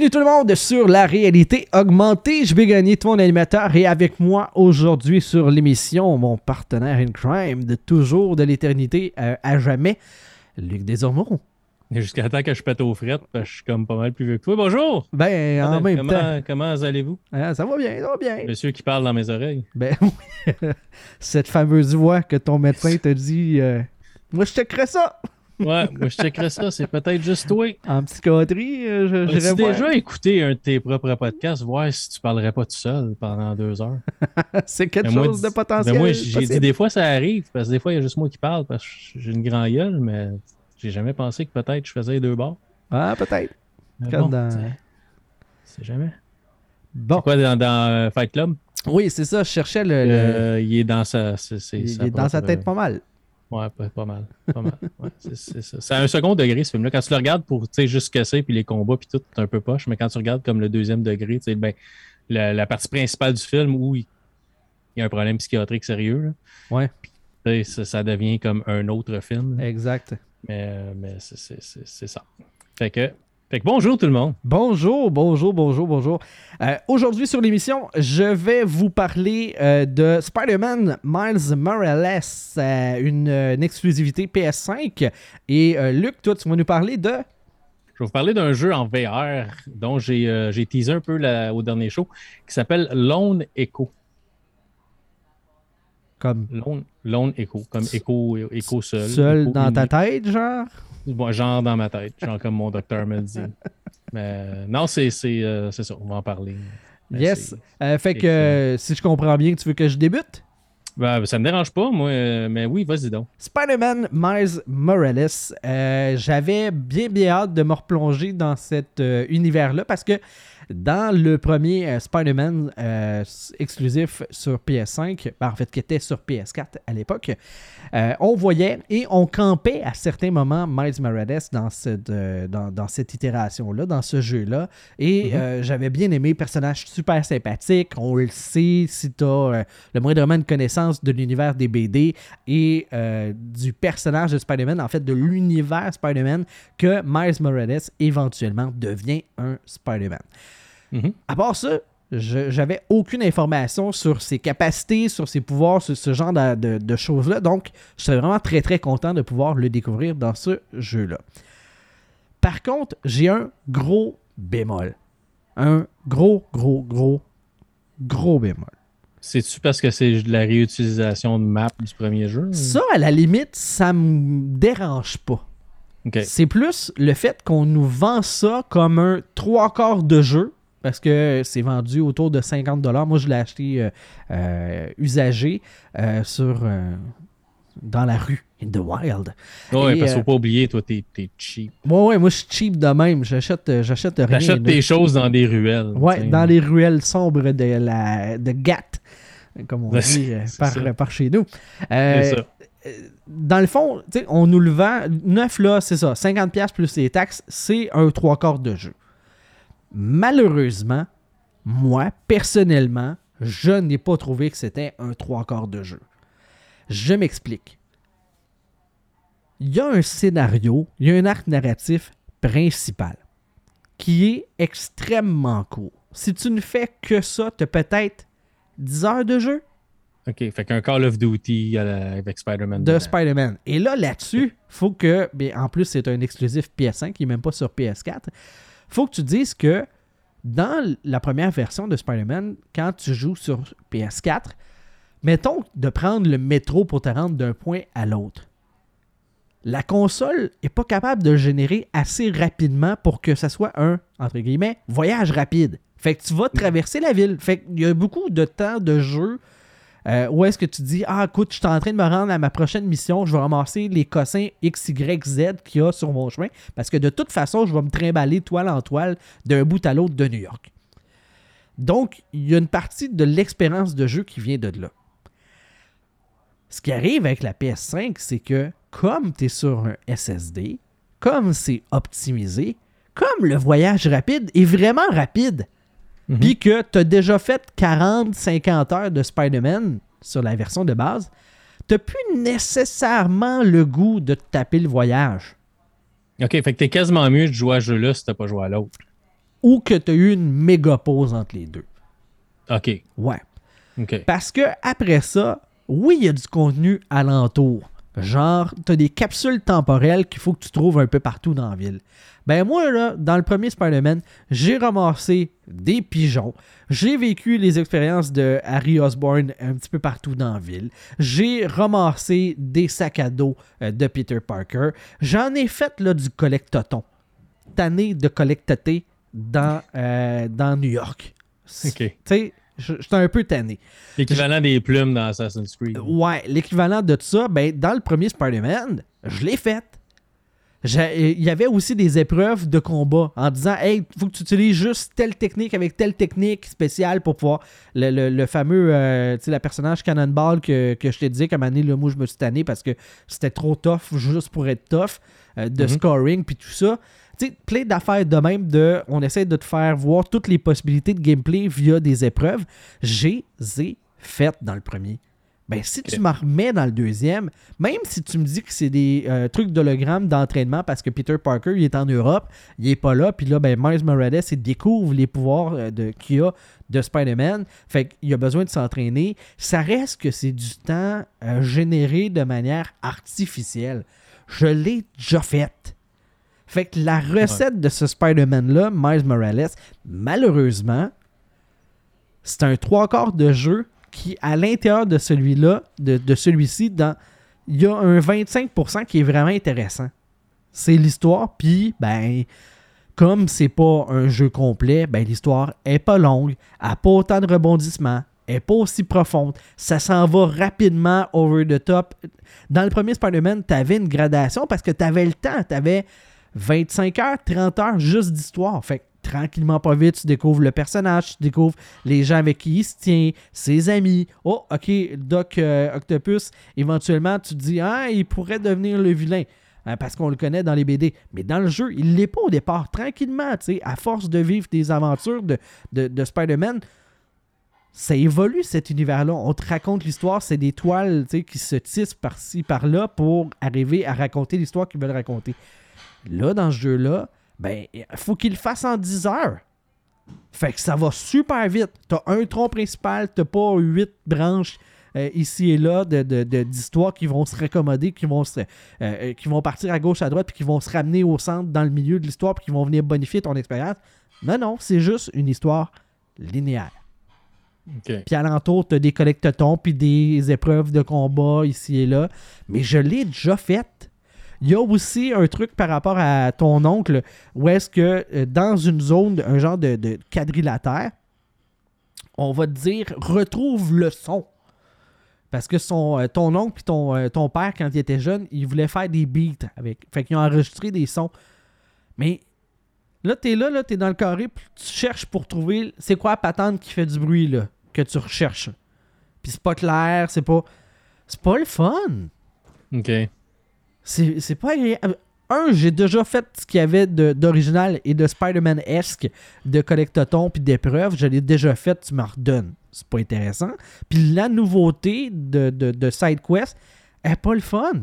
Bienvenue tout le monde sur la réalité augmentée. Je vais gagner ton animateur et avec moi aujourd'hui sur l'émission, mon partenaire in crime de toujours, de l'éternité, euh, à jamais, Luc Desormeaux. Jusqu'à temps que je pète aux frettes, parce que je suis comme pas mal plus vieux que toi. Bonjour! Ben, en Attends, même comment, temps. Comment allez-vous? Ah, ça va bien, ça va bien. Monsieur qui parle dans mes oreilles. Ben oui. Cette fameuse voix que ton médecin te dit euh, Moi, je checkerais ça. Ouais, moi je checkerais ça, c'est peut-être juste toi. En psychiatrie, euh, je- As-tu déjà écouté un de tes propres podcasts, voir si tu parlerais pas tout seul pendant deux heures? C'est quelque Ben, moi, chose de dis- potentiel. ben, moi, j'ai dit des fois ça arrive, parce que des fois il y a juste moi qui parle, parce que j'ai une grande gueule, mais j'ai jamais pensé que peut-être je faisais les deux bords. Ah, peut-être. Mais Comme bon, dans- c'est- jamais. Bon. Quoi, dans, dans euh, Fight Club? Oui, c'est ça. Je cherchais le. le- Euh, il est dans sa. c'est- c'est il sa est dans sa propre- tête pas mal. Ouais, pas, pas mal. Pas mal. Ouais, c'est- c'est ça. C'est un second degré, ce film-là. Quand tu le regardes pour tu sais, juste ce que c'est, puis les combats, puis tout, c'est un peu poche. Mais quand tu regardes comme le deuxième degré, tu sais, ben, la, la partie principale du film où il, il y a un problème psychiatrique sérieux, là, Ouais, ça, ça devient comme un autre film. là. exact. Mais, mais c'est- c'est c'est- c'est ça. Fait que, fait que bonjour tout le monde. Bonjour, bonjour, bonjour, bonjour. Euh, Aujourd'hui sur l'émission, je vais vous parler euh, de Spider-Man Miles Morales, euh, une, une exclusivité PS5. Et Luc, toi, tu vas nous parler de? Je vais vous parler d'un jeu en VR dont j'ai teasé un peu la- au dernier show qui s'appelle Lone Echo. Comme? Lone, Lone Echo, comme écho, écho seul. seul Écho dans ta tête, genre? Bon, genre dans ma tête, genre comme mon docteur me dit. Mais non, c'est euh, c'est ça, on va en parler. Mais Yes. Euh, fait que euh, si je comprends bien, tu veux que je débute? Ben, ça me dérange pas, moi, euh, mais oui, vas-y donc. Spider-Man Miles Morales, j'avais bien bien hâte de me replonger dans cet univers-là parce que dans le premier euh, Spider-Man euh, exclusif sur PS5, ben, en fait qui était sur PS4 à l'époque, euh, on voyait et on campait à certains moments Miles Morales dans, cette, dans, dans cette itération-là, dans ce jeu-là. Et Mhm. j'avais bien aimé, personnage super sympathique, on le sait, si tu as le moindrement de connaissance de l'univers des BD et du personnage de Spider-Man, en fait de l'univers Spider-Man, que Miles Morales éventuellement devient un Spider-Man. Mhm. À part ça, j'avais aucune information sur ses capacités, sur ses pouvoirs, sur ce genre de, de- de choses-là. Donc, je serais vraiment très très content de pouvoir le découvrir dans ce jeu-là. Par contre, j'ai un gros bémol. Un gros, gros, gros, gros bémol. C'est-tu parce que c'est de la réutilisation de map du premier jeu? Ça, à la limite, ça me dérange pas. C'est plus le fait qu'on nous vend ça comme un trois quarts de jeu. Parce que c'est vendu autour de 50 Moi, je l'ai acheté euh, euh, usagé euh, sur, dans la rue, in the wild. Et, parce qu'il faut pas oublier, toi, t'es t'es cheap. Ouais, ouais, moi, je suis cheap de même. J'achète, j'achète rien. T'achètes tes choses dans des ruelles. T'sais. dans les ruelles sombres de, la, de Gat, comme on dit par, par chez nous. C'est ça. dans le fond, tu sais, on nous le vend. Neuf, là, c'est ça. 50$ plus les taxes, c'est un trois quarts de jeu. Malheureusement, moi, personnellement, je n'ai pas trouvé que c'était un trois quarts de jeu. Je m'explique. Il y a un scénario, il y a un arc narratif principal qui est extrêmement court. Si tu ne fais que ça, tu as peut-être 10 heures de jeu Ok, fait qu'un Call of Duty la- avec Spider-Man. de. Spider-Man. Et là, là-dessus, faut que, bien, en plus, c'est un exclusif PS5, qui n'est même pas sur PS4. Faut que tu dises que dans la première version de Spider-Man, quand tu joues sur PS4, mettons de prendre le métro pour te rendre d'un point à l'autre. La console n'est pas capable de le générer assez rapidement pour que ça soit un, entre guillemets, voyage rapide. Fait que tu vas traverser la ville. Fait qu'il y a beaucoup de temps de jeu euh, où est-ce que tu dis Ah, écoute, je suis en train de me rendre à ma prochaine mission, je vais ramasser les cossins X, Y, Z qu'il y a sur mon chemin, parce que de toute façon, je vais me trimballer toile en toile d'un bout à l'autre de New York. Donc, il y a une partie de l'expérience de jeu qui vient de là. Ce qui arrive avec la PS5, c'est que comme tu es sur un SSD, comme c'est optimisé, comme le voyage rapide est vraiment rapide, Mhm. puis que tu as déjà fait 40-50 heures de Spider-Man sur la version de base, tu plus nécessairement le goût de te taper le voyage. Ok, fait que t'es quasiment mieux de jouer à ce jeu-là si t'as pas joué à l'autre. ou que tu as eu une méga pause entre les deux. OK. Ouais. Parce que après ça, oui, il y a du contenu alentour. Genre, tu as des capsules temporelles qu'il faut que tu trouves un peu partout dans la ville. Ben moi, là, dans le premier Spider-Man, j'ai ramassé des pigeons. J'ai vécu les expériences de Harry Osborn un petit peu partout dans la ville. J'ai ramassé des sacs à dos euh, de Peter Parker. J'en ai fait là, du collectoton. Tanné de collectoter dans, euh, dans New York. OK. J'étais un peu tanné. L'équivalent des plumes dans Assassin's Creed. Ouais, l'équivalent de ça, ben, dans le premier Spider-Man, je l'ai fait. Il y avait aussi des épreuves de combat en disant Hey, faut que tu utilises juste telle technique avec telle technique spéciale pour pouvoir. Le, le- le fameux, euh, tu sais, le personnage Cannonball que, que je t'ai dit, comme année, le moi, je me suis tanné parce que c'était trop tough juste pour être tough, euh, de Mhm. scoring puis tout ça. Tu sais, plein d'affaires de même de. On essaie de te faire voir toutes les possibilités de gameplay via des épreuves. J'ai ai faites dans le premier. Ben, si tu m'en remets dans le deuxième, même si tu me dis que c'est des euh, trucs d'hologramme d'entraînement parce que Peter Parker, il est en Europe, il est pas là, puis là, ben, Miles Morales, il découvre les pouvoirs euh, de, qu'il a de Spider-Man, fait qu'il a besoin de s'entraîner. Ça reste que c'est du temps euh, généré de manière artificielle. Je l'ai déjà fait. Fait que la recette de ce Spider-Man-là, Miles Morales, malheureusement, c'est un trois quarts de jeu qui, à l'intérieur de celui-là, de, celui-ci, dans il y a un 25% qui est vraiment intéressant. C'est l'histoire, puis, ben, comme c'est pas un jeu complet, ben, l'histoire est pas longue, n'a pas autant de rebondissements, elle est pas aussi profonde, ça s'en va rapidement over the top. Dans le premier Spider-Man, tu une gradation parce que tu avais le temps, tu avais 25 heures, 30 heures juste d'histoire. Fait que tranquillement, pas vite, tu découvres le personnage, tu découvres les gens avec qui il se tient, ses amis. Oh, ok, Doc euh, Octopus, éventuellement, tu te dis, ah, il pourrait devenir le vilain. hein, parce qu'on le connaît dans les BD. Mais dans le jeu, il l'est pas au départ. Tranquillement, tu sais, à force de vivre des aventures de, de Spider-Man, ça évolue cet univers-là. On te raconte l'histoire, c'est des toiles qui se tissent par-ci, par-là pour arriver à raconter l'histoire qu'ils veulent raconter. Là, dans ce jeu-là, ben, faut qu'il le fasse en 10 heures. Fait que ça va super vite. T'as un tronc principal, t'as pas huit branches euh, ici et là de, de- d'histoires qui vont se raccommoder, qui vont, euh, euh, qui vont partir à gauche, à droite, puis qui vont se ramener au centre, dans le milieu de l'histoire, puis qui vont venir bonifier ton expérience. Non, non, c'est juste une histoire linéaire. OK. Puis alentour, t'as des collectetons, puis des épreuves de combat ici et là. Mais je l'ai déjà faite. Il y a aussi un truc par rapport à ton oncle, où est-ce que euh, dans une zone, un genre de, de quadrilatère, on va te dire retrouve le son. Parce que son, euh, ton oncle puis ton, euh, ton père, quand il était jeune, il voulait faire des beats avec. Fait qu'ils ont enregistré des sons. Mais là, t'es là, là, t'es dans le carré, puis tu cherches pour trouver c'est quoi la patente qui fait du bruit là, que tu recherches. Puis c'est pas clair, c'est pas. C'est pas le fun. OK. C'est pas agréable. Un, j'ai déjà fait ce qu'il y avait d'original et de Spider-Man-esque de collectoton puis d'épreuves. Je l'ai déjà fait, tu m'en redonnes. C'est pas intéressant. Puis la nouveauté de, de, de SideQuest est pas le fun.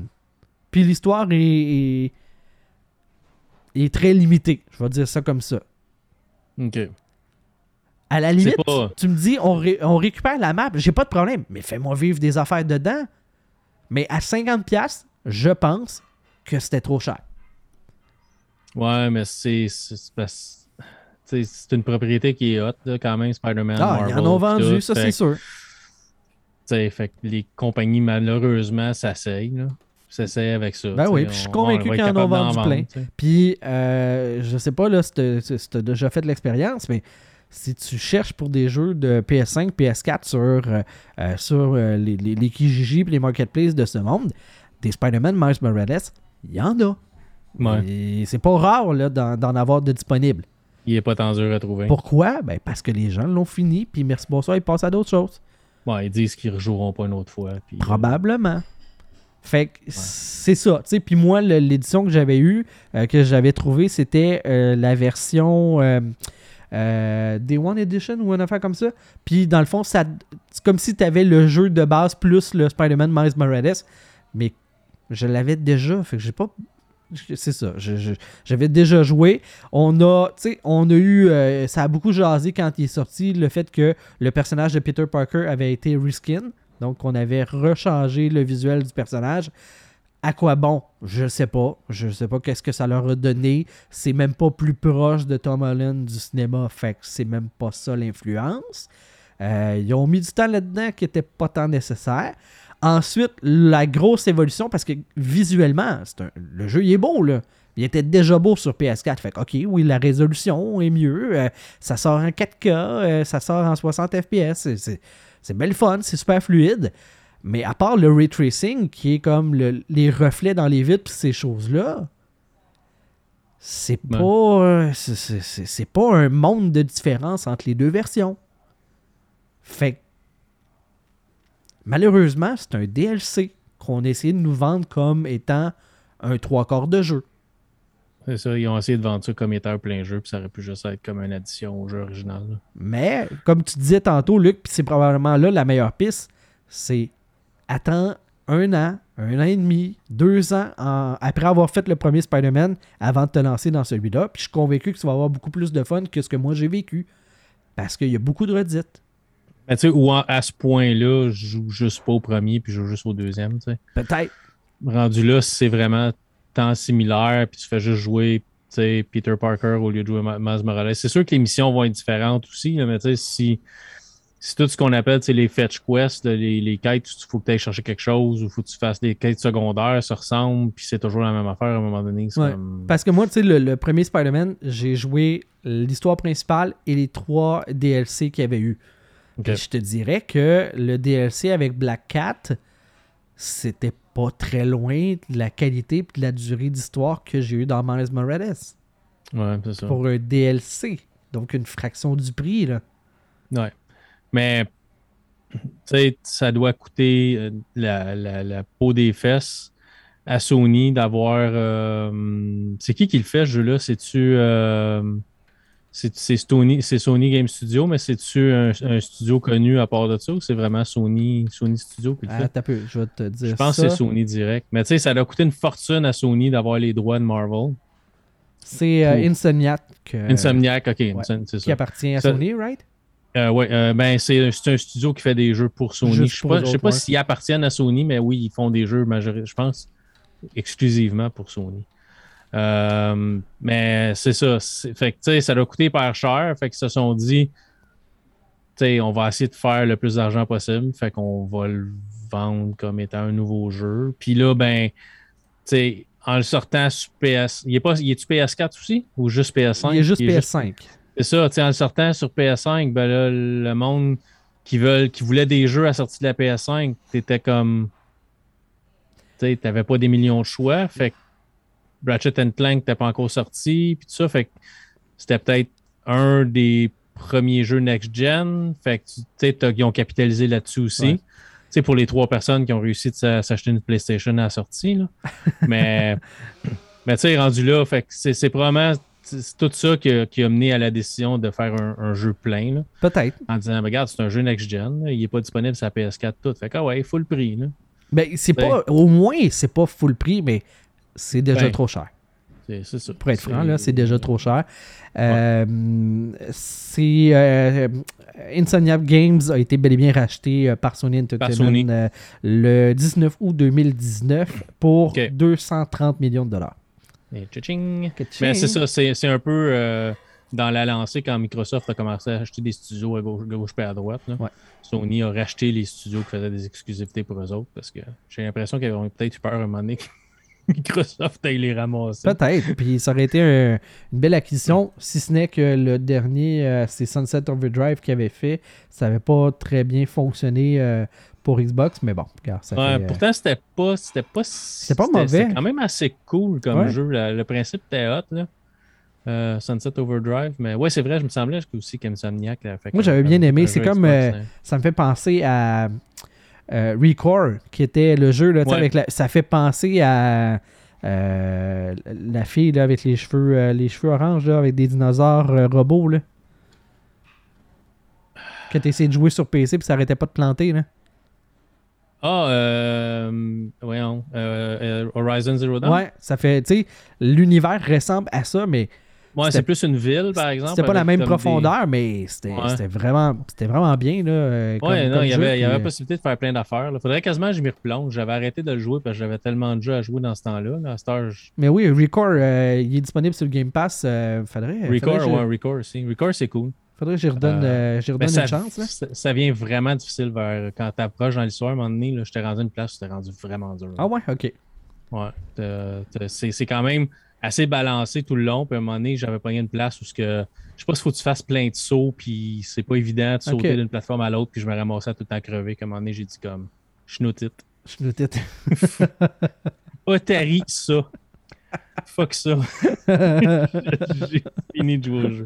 Puis l'histoire est, est, est très limitée. Je vais dire ça comme ça. OK. À la limite, pas- tu, tu me dis, on, ré- on récupère la map, j'ai pas de problème, mais fais-moi vivre des affaires dedans. Mais à 50$, je pense que c'était trop cher. Ouais, mais c'est. c'est- tu une propriété qui est là, quand même, Spider-Man. Ah, ils en ont vendu, tout. ça c'est sûr. tu sais, fait que les compagnies, malheureusement, s'asseyent. S'essayent avec ça. Ben tu oui, puis je suis on- convaincu qu'ils en ont vendu plein. tu. Puis, euh, je sais pas là, si t'as si t'as déjà fait l'expérience, mais si tu cherches pour des jeux de PS5, PS4 sur, euh, euh, sur euh, les, les, les Kijiji et les marketplaces de ce monde, des Spider-Man Miles Morales, il y en a. Ouais. C'est pas rare là, d'en, avoir de disponibles. Il est pas tant dur à trouver. Pourquoi? Ben, parce que les gens l'ont fini, puis merci, bonsoir, ils passent à d'autres choses. Ouais, ils disent qu'ils rejoueront pas une autre fois. puis, Probablement. Fait que c'est ça. tu sais. Puis moi, l'édition que j'avais eue, euh, que j'avais trouvée, c'était la version euh, Day One Edition ou une affaire comme ça. Puis dans le fond, c'est comme si tu avais le jeu de base plus le Spider-Man Miles Morales. Mais je l'avais déjà. Fait que j'ai pas. C'est ça. J'avais déjà joué. On a, on a eu. euh, ça a beaucoup jasé quand il est sorti le fait que le personnage de Peter Parker avait été reskin. Donc, on avait rechangé le visuel du personnage. À quoi bon? Je sais pas. Je sais pas qu'est-ce que ça leur a donné. C'est même pas plus proche de Tom Holland du cinéma. Fait que c'est même pas ça l'influence. Euh, ils ont mis du temps là-dedans qui était pas tant nécessaire. Ensuite, la grosse évolution, parce que visuellement, le jeu il est beau, là. Il était déjà beau sur PS4. Fait que, ok, oui, la résolution est mieux. euh, ça sort en 4K, euh, ça sort en 60 FPS. c'est belle fun, c'est super fluide. Mais à part le ray tracing, qui est comme le- les reflets dans les vitres pis ces choses-là, c'est Ouais. pas, c'est- pas un monde de différence entre les deux versions. Fait que, malheureusement, c'est un DLC qu'on a essayé de nous vendre comme étant un trois quarts de jeu. C'est ça, ils ont essayé de vendre ça comme étant un plein jeu, puis ça aurait pu juste être comme une addition au jeu original. là. Mais, comme tu disais tantôt, Luc, puis c'est probablement là la meilleure piste, c'est attends un an, un an et demi, deux ans en- après avoir fait le premier Spider-Man avant de te lancer dans celui-là. Puis je suis convaincu que tu vas avoir beaucoup plus de fun que ce que moi j'ai vécu. Parce qu'il y a beaucoup de redites. Mais tu sais, ou à ce point-là, je joue juste pas au premier, puis je joue juste au deuxième. Peut-être. rendu là, c'est vraiment tant similaire, puis tu fais juste jouer Peter Parker au lieu de jouer Miles Morales. C'est sûr que les missions vont être différentes aussi, là, mais tu sais, si, si tout ce qu'on appelle les fetch quests, les, les quêtes, il faut que tu ailles chercher quelque chose ou faut que tu fasses des quêtes secondaires, ça ressemble, puis c'est toujours la même affaire à un moment donné. c'est Ouais. comme- Parce que moi, tu sais, le, le premier Spider-Man, j'ai joué l'histoire principale et les trois DLC qu'il y avait eu. Ok. Et je te dirais que le DLC avec Black Cat, c'était pas très loin de la qualité et de la durée d'histoire que j'ai eu dans Miles Morales. Ouais, c'est ça. Pour un DLC. Donc une fraction du prix, là. Ouais. Mais, tu sais, ça doit coûter euh, la, la, la peau des fesses à Sony d'avoir. euh, c'est qui qui le fait, ce jeu-là? C'est-tu. euh, c'est Sony, Sony Game Studio, mais c'est-tu un, un studio connu à part de ça ou c'est vraiment Sony, Sony Studio qui le fait? Ah, t'as peu, je vais te dire Je pense ça. que c'est Sony direct. Mais tu sais, ça doit coûter une fortune à Sony d'avoir les droits de Marvel. C'est euh, Insomniac Insomniac, ok, c'est qui ça. appartient à Ça- Sony, right? Euh, ouais, euh, ben c'est un studio qui fait des jeux pour Sony. Juste Je sais pas, je sais pas ouais. s'ils appartiennent à Sony, mais oui, ils font des jeux je pense, exclusivement pour Sony. Euh, mais c'est ça. Fait que, tu ça doit coûter hyper cher. Fait qu'ils se sont dit, tu on va essayer de faire le plus d'argent possible. Fait qu'on va le vendre comme étant un nouveau jeu. Puis là, ben, tu en le sortant sur PS. Il est pas, il est-tu PS4 aussi? Ou juste PS5? Il est juste Il est PS5. C'est ça, en le sortant sur PS5, ben là, le monde qui veulent, qui voulait des jeux à sortir de la PS5, t'étais comme. Tu t'avais pas des millions de choix. Fait que Ratchet Clank n'était pas encore sorti, puis tout ça. Fait que c'était peut-être un des premiers jeux next-gen. Fait que, tu sais, ils ont capitalisé là-dessus aussi. Ouais. Tu sais, pour les trois personnes qui ont réussi de s'a- s'acheter une PlayStation à la sortie, là. Mais, mais tu sais, rendu là, fait que c'est c'est probablement c'est tout ça qui a, qui a mené à la décision de faire un, un jeu plein, Peut-être. en disant, regarde, c'est un jeu next-gen, il n'est pas disponible sur la PS4 tout. Fait que, ah ouais, le prix. Là. Ben, c'est Ben- pas. Au moins, c'est pas full prix, mais c'est déjà Ben, trop cher. C'est ça. Pour être franc, là, c'est déjà trop cher. Euh, c'est. euh, Insomniac Games a été bel et bien racheté euh, par Sony Entertainment Sony. euh, le 19 août 2019 pour Ok. 230 millions de dollars. Et Mais c'est tching. ça, c'est c'est un peu euh, dans la lancée quand Microsoft a commencé à acheter des studios à gauche, gauche et à droite. là. Ouais. Sony a racheté les studios qui faisaient des exclusivités pour eux autres parce que j'ai l'impression qu'ils avaient peut-être eu peur à un moment donné que Microsoft aille les ramasser. Peut-être. Puis ça aurait été un- une belle acquisition, si ce n'est que le dernier, euh, c'est Sunset Overdrive qui avait fait. Ça n'avait pas très bien fonctionné euh, pour Xbox, mais bon, regarde, ça Ouais, fait, euh, pourtant, c'était pas. C'était pas, C'était pas mauvais. C'était quand même assez cool comme Ouais. jeu. Le principe était hot, là. Euh, Sunset Overdrive. Mais ouais, c'est vrai, je me semblais aussi qu'Insomniac fait. Moi, j'avais bien aimé. C'est comme, euh, ça me fait penser à euh, Recore, qui était le jeu, là, Ouais. avec la- ça fait penser à euh, la fille là, avec les cheveux, euh, les cheveux oranges, là, avec des dinosaures euh, robots. Là. Que tu essayé de jouer sur PC puis ça arrêtait pas de planter. Là. Ah, euh, voyons, euh, euh, Horizon Zero Dawn? Ouais, ça fait, tu sais, l'univers ressemble à ça, mais Ouais, c'est plus une ville, par exemple. c'était pas la même profondeur, mais c'était Ouais. vraiment, c'était vraiment bien, là. euh, comme- Ouais, non, il y avait, il y avait puis, possibilité de faire plein d'affaires. Faudrait quasiment que je m'y replonge. J'avais arrêté de le jouer parce que j'avais tellement de jeux à jouer dans ce temps-là. là. Je- Mais oui, Record, euh, il est disponible sur le Game Pass. euh, faudrait, Record, faudrait, ouais, Record aussi. Record, c'est cool. Je- faudrait que j'y redonne, Euh, euh, redonne ça, une chance. Là. ça, ça vient vraiment difficile vers quand tu approches dans l'histoire. À un moment donné, là, j'étais rendu une place où c'était rendu vraiment dur. Ah ouais, ok. Ouais. C'est quand même assez balancé tout le long. Puis à un moment donné, j'avais pogné une place où ce que. Je sais pas s'il faut que tu fasses plein de sauts, puis c'est pas évident de sauter d'une plateforme à l'autre, puis je me ramassais à tout le temps crever. Qu'à un moment donné, j'ai dit comme. Je Je le titre. Otari, ça. Fuck ça. j'ai fini de jouer au jeu.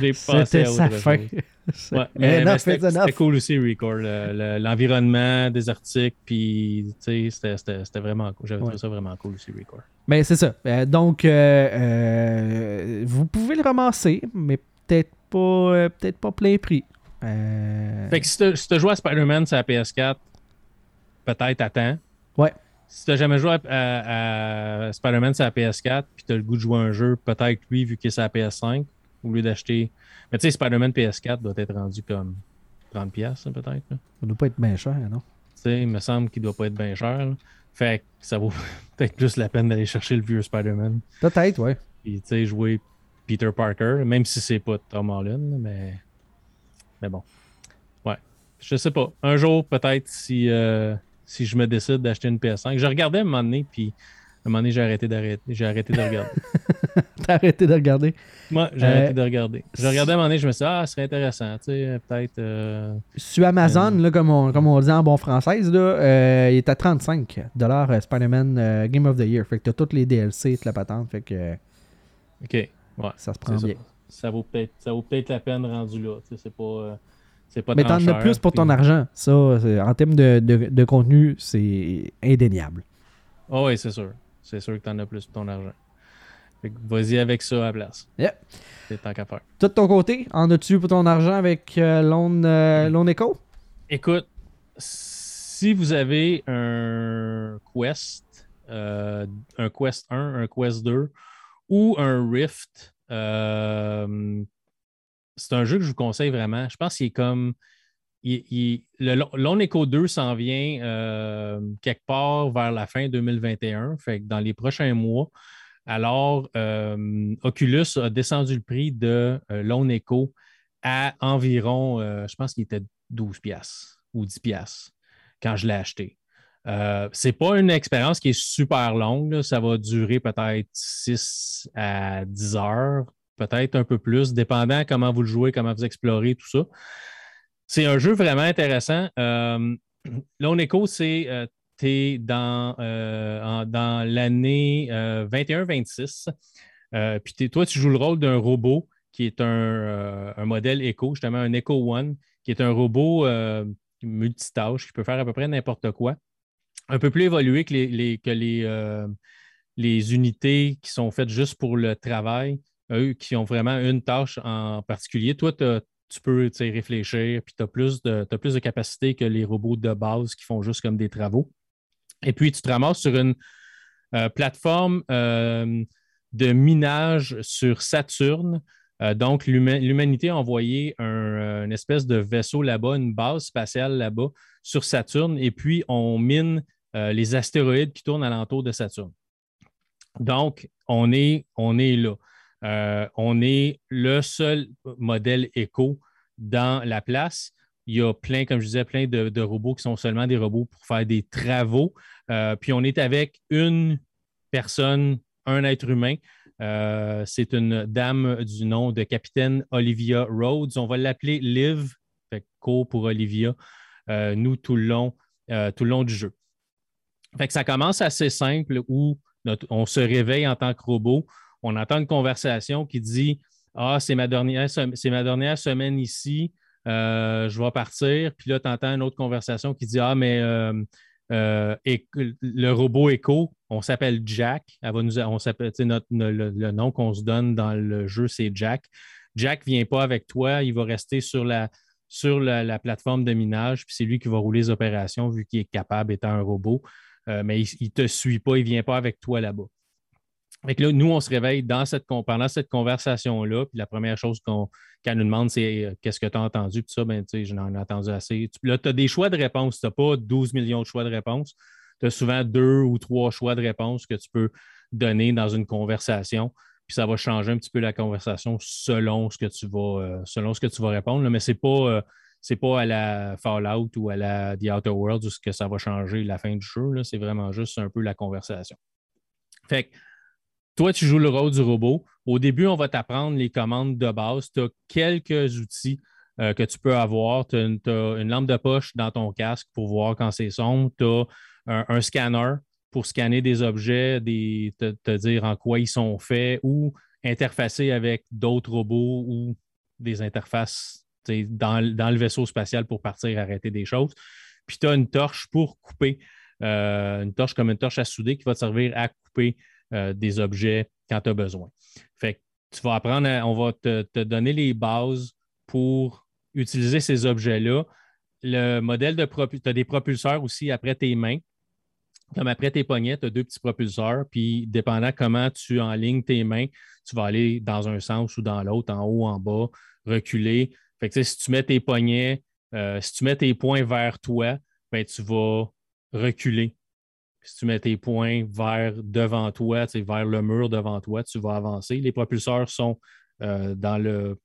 J'ai passé à sa autre fin. chose. Ouais, mais, c'était cool aussi, Record. le- le- L'environnement désertique, puis tu sais, c'était- vraiment cool. J'avais Ouais. trouvé ça vraiment cool aussi, Record. Mais c'est ça. Euh, donc, euh, euh, vous pouvez le ramasser, mais peut-être pas, peut-être pas plein prix. Fait que si tu si joué à Spider-Man sur la PS4, peut-être attends. Ouais. Si tu jamais joué à, à- à Spider-Man sur la PS4, puis tu as le goût de jouer à un jeu, peut-être lui, vu qu'il est sur la PS5, au lieu d'acheter. Mais tu sais, Spider-Man PS4 doit être rendu comme 30$, piastres, hein, peut-être. là. ça doit pas être bien cher, non? Tu sais, il me semble qu'il doit pas être bien cher. là. Fait que ça vaut peut-être plus la peine d'aller chercher le vieux Spider-Man. Peut-être, ouais. Puis, tu sais, jouer Peter Parker, même si c'est pas Tom Holland, mais. Mais bon. Ouais. Je sais pas. Un jour, peut-être, si, euh, si je me décide d'acheter une PS5. Je regardais à un moment donné, puis à un moment donné, j'ai arrêté, d'arrêter- j'ai arrêté de regarder. T'as arrêté de regarder? Moi, j'ai Euh, arrêté de regarder. Je regardais à un moment donné, je me suis dit, ah, ce serait intéressant. Tu sais, peut-être. euh, Sur Amazon, Euh. là, comme, on, comme on dit en bon française, là, euh, il est à 35 euh, Spider-Man euh, Game of the Year. Fait que t'as toutes les DLC, toute la patente. Fait que euh, Ok. Ouais. ça se prend bien. Ça, ça vaut peut-être ça vaut peut-être la peine rendu là. Tu sais, C'est pas, euh, pas Mais t'en as plus pour ton puis- argent. Ça, en termes de, de, de contenu, c'est indéniable. Ah oui, c'est sûr. C'est sûr que t'en as plus pour ton argent. Vas-y avec ça à la place. Yep. C'est tant qu'à faire. Toi, de ton côté, en as-tu pour ton argent avec euh, Lone, euh, Lone Echo? Écoute, si vous avez un Quest, euh, un Quest 1, un Quest 2 ou un Rift, euh, c'est un jeu que je vous conseille vraiment. Je pense qu'il est comme. le Lo- Lone Echo 2 s'en vient euh, quelque part vers la fin 2021, fait que dans les prochains mois. Alors, euh, Oculus a descendu le prix de euh, Lone Echo à environ, je pense qu'il était 12 piastres ou 10 piastres quand je l'ai acheté. Euh, c'est pas une expérience qui est super longue. Ça va durer peut-être 6 à 10 heures, peut-être un peu plus, dépendant comment vous le jouez, comment vous explorez, tout ça. C'est un jeu vraiment intéressant. Euh, Lone Echo, c'est euh, euh, dans l'année euh, 21-26. Euh, puis toi, tu joues le rôle d'un robot qui est un, un modèle Echo, justement un Echo One, qui est un robot multitâche qui peut faire à peu près n'importe quoi. Un peu plus évolué que les, que les, les unités qui sont faites juste pour le travail, eux qui ont vraiment une tâche en particulier. Toi, tu peux réfléchir, puis tu as, plus de t'as plus de capacité que les robots de base qui font juste comme des travaux. Et puis, tu te ramasses sur une euh, plateforme euh, de minage sur Saturne. Euh, donc, l'huma- l'humanité a envoyé un, une espèce de vaisseau là-bas, une base spatiale là-bas sur Saturne, et puis on mine les astéroïdes qui tournent alentour de Saturne. Donc, on est, on est là. Euh, on est le seul modèle éco dans la place. Il y a plein, comme je disais, plein de, robots qui sont seulement des robots pour faire des travaux. Euh, puis on est avec une personne, un être humain. Euh, c'est une dame du nom de capitaine Olivia Rhodes. On va l'appeler Liv, fait court pour Olivia, nous tout le long, tout le long du jeu. Fait que ça commence assez simple où on se réveille en tant que robot. On entend une conversation qui dit Ah, c'est ma dernière, semaine ici, euh, je vais partir. Puis là, tu entends une autre conversation qui dit Ah, mais euh, euh, et- le robot Echo, on s'appelle Jack. On notre, le, nom qu'on se donne dans le jeu, c'est Jack. Jack ne vient pas avec toi, il va rester sur la, plateforme de minage, puis c'est lui qui va rouler les opérations vu qu'il est capable étant un robot. Euh, mais il ne te suit pas, il ne vient pas avec toi là-bas. Là, nous, on se réveille dans cette, pendant cette conversation-là, puis la première chose qu'elle nous demande, c'est euh, qu'est-ce que tu as entendu, puis ça, ben, tu sais, j'en ai entendu assez. Là, tu as des choix de réponse, tu n'as pas 12 millions de choix de réponse, tu as souvent deux ou trois choix de réponse que tu peux donner dans une conversation, puis ça va changer un petit peu la conversation selon ce que tu vas, euh, selon ce que tu vas répondre, mais ce n'est pas c'est pas à la Fallout ou à la The Outer Worlds où que ça va changer la fin du jeu. C'est vraiment juste un peu la conversation. Fait que toi, tu joues le rôle du robot. Au début, on va t'apprendre les commandes de base. Tu as quelques outils euh, que tu peux avoir. Tu as, une lampe de poche dans ton casque pour voir quand c'est sombre. Tu as un, scanner pour scanner des objets, te, dire en quoi ils sont faits ou interfacer avec d'autres robots ou des interfaces dans, le vaisseau spatial pour partir arrêter des choses. Puis tu as une torche pour couper, euh, une torche comme une torche à souder qui va te servir à couper euh, des objets quand tu as besoin. Fait que tu vas apprendre, on va te, donner les bases pour utiliser ces objets-là. Le modèle de tu as des propulseurs aussi après tes mains. Comme après tes poignets, tu as deux petits propulseurs, puis dépendant comment tu enlignes tes mains, tu vas aller dans un sens ou dans l'autre, en haut, en bas, reculer. Fait que, si tu mets tes poignets, euh, si tu mets tes poings vers toi, ben, tu vas reculer. Si tu mets tes poings vers devant toi, vers le mur devant toi, tu vas avancer. Les propulseurs sont euh, dans le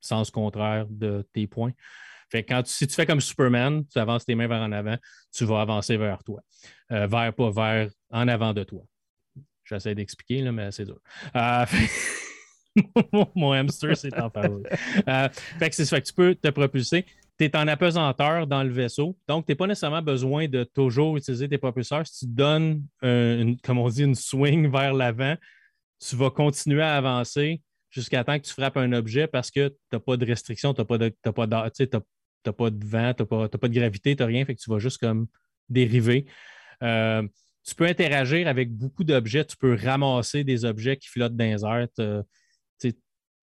sens contraire de tes poings. Fait quand si tu fais comme Superman, tu avances tes mains vers en avant, tu vas avancer vers toi. Euh, vers, pas vers, en avant de toi. J'essaie d'expliquer, mais c'est dur. Mon hamster, c'est en faveur. Euh, fait que c'est ça que tu peux te propulser. Tu es en apesanteur dans le vaisseau, donc tu n'as pas nécessairement besoin de toujours utiliser tes propulseurs. Si tu donnes, comme on dit, une swing vers l'avant, tu vas continuer à avancer jusqu'à temps que tu frappes un objet parce que tu n'as pas de restriction, tu n'as pas, de, pas, pas de vent, tu n'as pas, pas, de gravité, tu n'as rien, fait que tu vas juste comme dériver. Euh, tu peux interagir avec beaucoup d'objets, tu peux ramasser des objets qui flottent dans les airs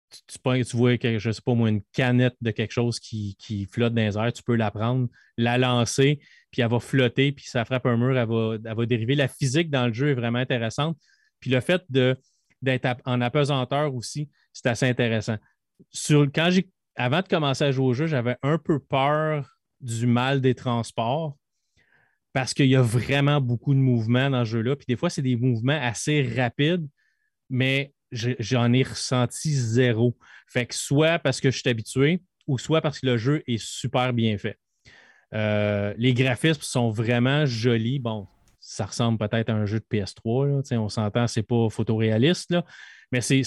tu, vois, je ne sais pas moi, une canette de quelque chose qui, flotte dans les airs, tu peux la prendre, la lancer, puis elle va flotter, puis ça frappe un mur, elle va, dériver. La physique dans le jeu est vraiment intéressante. Puis le fait d'être en apesanteur aussi, c'est assez intéressant. quand avant de commencer à jouer au jeu, j'avais un peu peur du mal des transports parce qu'il y a vraiment beaucoup de mouvements dans ce jeu-là. Puis des fois, c'est des mouvements assez rapides, mais j'en ai ressenti zéro. Fait que soit parce que je suis habitué ou soit parce que le jeu est super bien fait. Euh, les graphismes sont vraiment jolis. Bon, ça ressemble peut-être à un jeu de PS3. On s'entend, c'est pas photoréaliste, là, mais c'est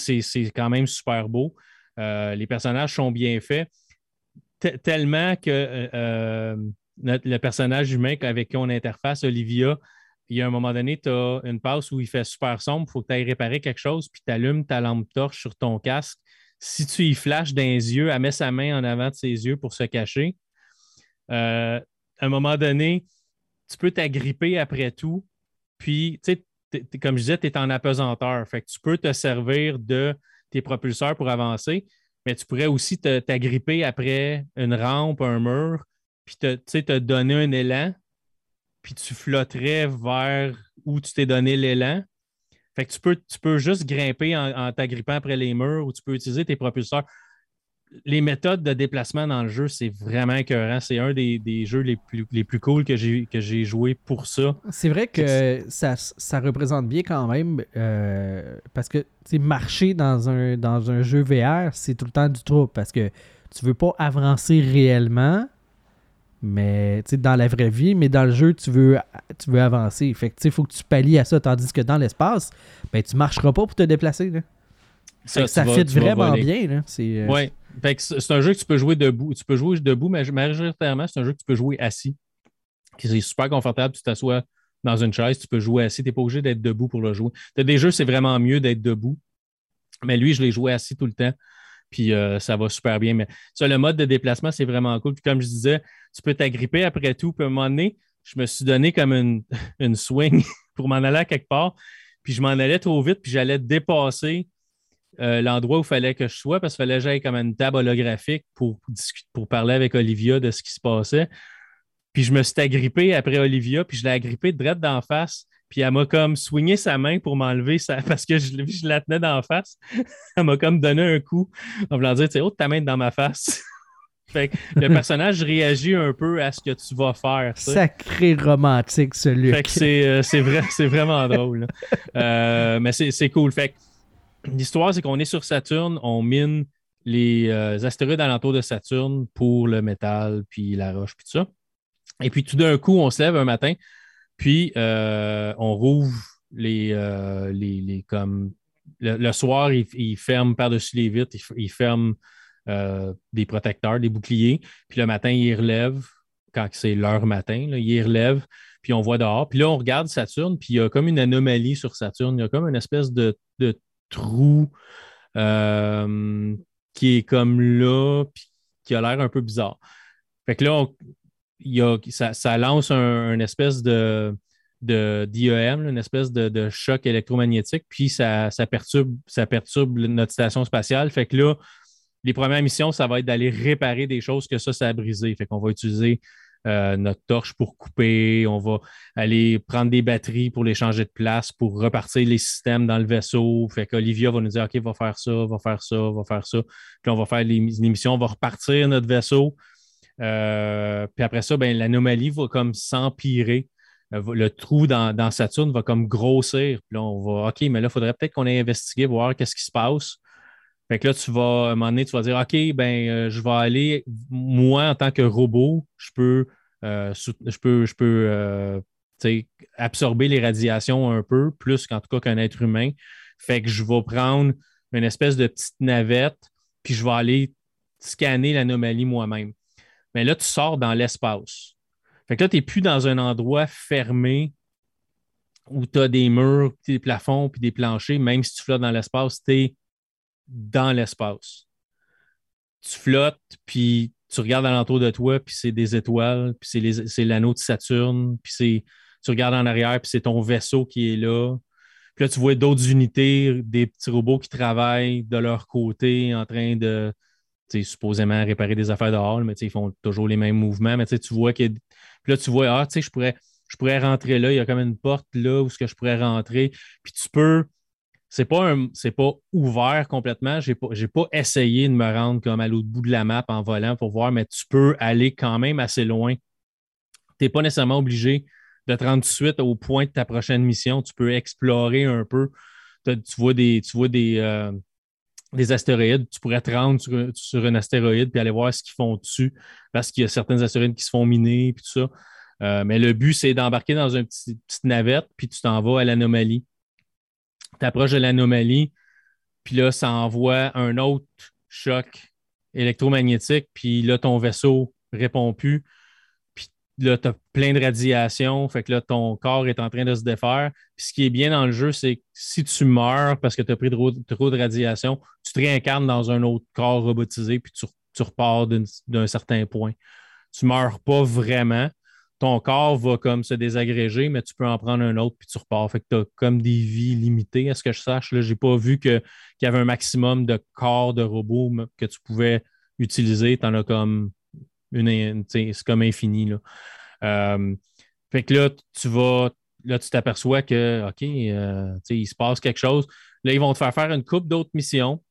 quand même super beau. Euh, les personnages sont bien faits. Tellement que euh, le personnage humain avec qui on interface, Olivia, il y a un moment donné, tu as une passe où il fait super sombre, il faut que tu ailles réparer quelque chose, puis tu allumes ta lampe torche sur ton casque. Si tu y flashes les yeux, elle met sa main en avant de ses yeux pour se cacher. Euh, à un moment donné, tu peux t'agripper après tout. Puis, tu comme je disais, tu es en apesanteur. Fait que tu peux te servir de tes propulseurs pour avancer, mais tu pourrais aussi t'agripper après une rampe, un mur, puis te donner un élan puis tu flotterais vers où tu t'es donné l'élan. Fait que tu peux, tu peux juste grimper en, t'agrippant après les murs ou tu peux utiliser tes propulseurs. Les méthodes de déplacement dans le jeu, c'est vraiment écœurant. C'est un des, jeux les plus, les plus cool que j'ai joué pour ça. C'est vrai que ça, ça, représente bien quand même euh, parce que marcher dans un, dans un jeu VR, c'est tout le temps du trouble parce que tu veux pas avancer réellement, mais dans la vraie vie, mais dans le jeu, tu veux, tu veux avancer. Fait il faut que tu pallies à ça. Tandis que dans l'espace, ben, tu ne marcheras pas pour te déplacer. Ça, ça fit vraiment bien. C'est, euh, c'est un jeu que tu peux jouer debout. Tu peux jouer debout, mais majoritairement, c'est un jeu que tu peux jouer assis. C'est super confortable. Tu t'assois dans une chaise, tu peux jouer assis. Tu n'es pas obligé d'être debout pour le jouer. Tu as des jeux, c'est vraiment mieux d'être debout. Mais lui, je l'ai joué assis tout le temps. Puis euh, ça va super bien. Mais ça, le mode de déplacement, c'est vraiment cool. Puis comme je disais, tu peux t'agripper après tout. Puis à un je me suis donné comme une, une swing pour m'en aller à quelque part. Puis je m'en allais trop vite, puis j'allais dépasser euh, l'endroit où il fallait que je sois parce qu'il fallait que j'aille comme une table holographique pour, pour parler avec Olivia de ce qui se passait. Puis je me suis agrippé après Olivia, puis je l'ai agrippé direct d'en face. Puis elle m'a comme swingé sa main pour m'enlever parce que je, je la tenais d'en face. elle m'a comme donné un coup en voulant dire, tu sais, oh, ta main dans ma face. fait que le personnage réagit un peu à ce que tu vas faire. Sacré romantique, ce Luc. Fait que c'est, euh, c'est, vrai, c'est vraiment drôle. Euh, mais c'est, c'est cool. Fait que l'histoire, c'est qu'on est sur Saturne, on mine les euh, astéroïdes alentour de Saturne pour le métal, puis la roche, puis tout ça. Et puis tout d'un coup, on se lève un matin, puis euh, on rouvre les, euh, les, comme le, soir, il, ferme par-dessus les vitres, il, ferme euh, des protecteurs, des boucliers. Puis le matin, il relève, quand c'est l'heure matin, là, il relève, puis on voit dehors. Puis là, on regarde Saturne, puis il y a comme une anomalie sur Saturne. Il y a comme une espèce de, de trou qui est comme là, puis qui a l'air un peu bizarre. Fait que là, on, ça, lance un, espèce de d'IEM, une espèce de, choc électromagnétique, puis ça, perturbe, ça perturbe notre station spatiale. Fait que là, les premières missions, ça va être d'aller réparer des choses que ça, ça a brisé. Fait qu'on va utiliser euh, notre torche pour couper, on va aller prendre des batteries pour les changer de place, pour repartir les systèmes dans le vaisseau. Fait qu'Olivia va nous dire OK, va faire ça, va faire ça, va faire ça. Puis on va faire les, les missions, on va repartir notre vaisseau. Euh, puis après ça, ben, l'anomalie va comme s'empirer. Euh, le trou dans, Saturne va comme grossir. Puis là, on va, OK, mais là, il faudrait peut-être qu'on ait investigué, voir qu'est-ce qui se passe. Fait que là, tu vas, à un moment donné, tu vas dire, OK, ben, euh, je vais aller, moi, en tant que robot, je peux, je peux, je peux absorber les radiations un peu, plus qu'en tout cas qu'un être humain. Fait que je vais prendre une espèce de petite navette, puis je vais aller scanner l'anomalie moi-même. Mais là, tu sors dans l'espace. Fait que là, tu n'es plus dans un endroit fermé où tu as des murs, des plafonds, puis des planchers. Même si tu flottes dans l'espace, tu es dans l'espace. Tu flottes, puis tu regardes alentour de toi, puis c'est des étoiles, puis c'est l'anneau de Saturne, puis tu regardes en arrière, puis c'est ton vaisseau qui est là. Puis là, tu vois d'autres unités, des petits robots qui travaillent de leur côté en train de supposément réparer des affaires dehors, mais ils font toujours les mêmes mouvements. Mais tu vois que. Là, tu vois, ah, je pourrais, je pourrais rentrer là, il y a comme une porte là où ce que je pourrais rentrer. Puis tu peux. C'est pas, pas ouvert complètement. Je n'ai pas, pas essayé de me rendre comme à l'autre bout de la map en volant pour voir, mais tu peux aller quand même assez loin. Tu n'es pas nécessairement obligé de te rendre tout de suite au point de ta prochaine mission. Tu peux explorer un peu. Tu vois des, tu vois des, euh, des astéroïdes, tu pourrais te rendre sur, un astéroïde puis aller voir ce qu'ils font dessus, parce qu'il y a certains astéroïdes qui se font miner puis tout ça. Euh, mais le but, c'est d'embarquer dans une petite, navette, puis tu t'en vas à l'anomalie. Tu approches de l'anomalie, puis là, ça envoie un autre choc électromagnétique, puis là, ton vaisseau répond plus là, tu as plein de radiation, fait que là, ton corps est en train de se défaire. Puis ce qui est bien dans le jeu, c'est que si tu meurs parce que tu as pris trop, de radiation, tu te réincarnes dans un autre corps robotisé, puis tu, repars d'un certain point. Tu meurs pas vraiment. Ton corps va comme se désagréger, mais tu peux en prendre un autre, puis tu repars. Fait que tu as comme des vies limitées, à ce que je sache. Je n'ai pas vu qu'il y avait un maximum de corps de robots que tu pouvais utiliser. Tu en as comme c'est comme infini. Là. Euh, fait que là, tu vas, là, tu t'aperçois que, OK, euh, il se passe quelque chose. Là, ils vont te faire faire une coupe d'autres missions.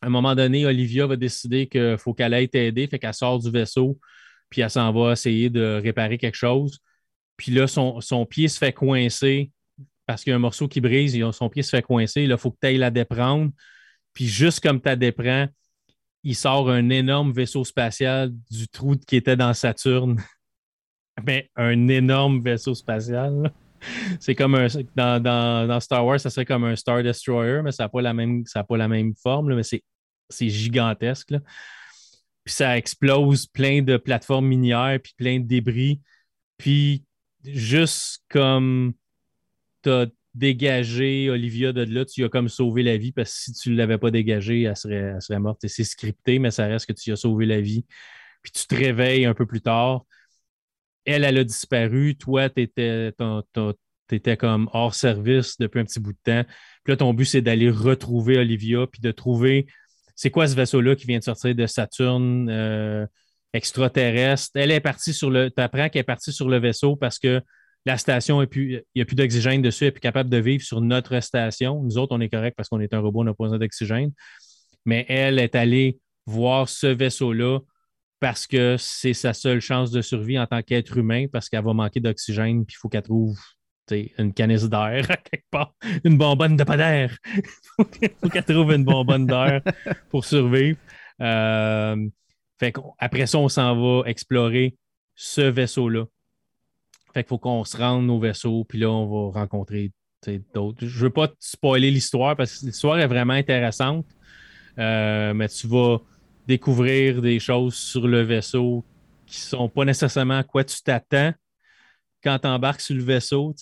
À un moment donné, Olivia va décider qu'il faut qu'elle aille t'aider, fait qu'elle sort du vaisseau, puis elle s'en va essayer de réparer quelque chose. Puis là, son, pied se fait coincer parce qu'il y a un morceau qui brise, son pied se fait coincer. Là, il faut que tu ailles la déprendre. Puis juste comme tu la déprends, il sort un énorme vaisseau spatial du trou qui était dans Saturne. Mais un énorme vaisseau spatial. C'est comme un. Dans, dans, Star Wars, ça serait comme un Star Destroyer, mais ça n'a pas, la même, pas la même forme, mais c'est gigantesque. Puis ça explose plein de plateformes minières, puis plein de débris. Puis juste comme tu as dégager Olivia de là, tu as comme sauvé la vie parce que si tu ne l'avais pas dégagée, elle serait, morte. C'est scripté, mais ça reste que tu as sauvé la vie. Puis tu te réveilles un peu plus tard. Elle, elle a disparu. Toi, tu étais comme hors service depuis un petit bout de temps. Puis là, ton but, c'est d'aller retrouver Olivia, puis de trouver c'est quoi ce vaisseau-là qui vient de sortir de Saturne euh, extraterrestre? Elle est partie sur le. Tu apprends qu'elle est partie sur le vaisseau parce que la station, il n'y a plus d'oxygène dessus, elle est plus capable de vivre sur notre station. Nous autres, on est correct parce qu'on est un robot, on n'a pas besoin d'oxygène. Mais elle est allée voir ce vaisseau-là parce que c'est sa seule chance de survie en tant qu'être humain, parce qu'elle va manquer d'oxygène, puis il faut qu'elle trouve une canisse d'air quelque part, une bonbonne de pas d'air. il faut qu'elle trouve une bonbonne d'air pour survivre. Euh, fait après ça, on s'en va explorer ce vaisseau-là. Fait qu'il faut qu'on se rende au vaisseau, puis là, on va rencontrer d'autres. Je veux pas te spoiler l'histoire parce que l'histoire est vraiment intéressante. Euh, mais tu vas découvrir des choses sur le vaisseau qui sont pas nécessairement à quoi tu t'attends quand tu embarques sur le vaisseau.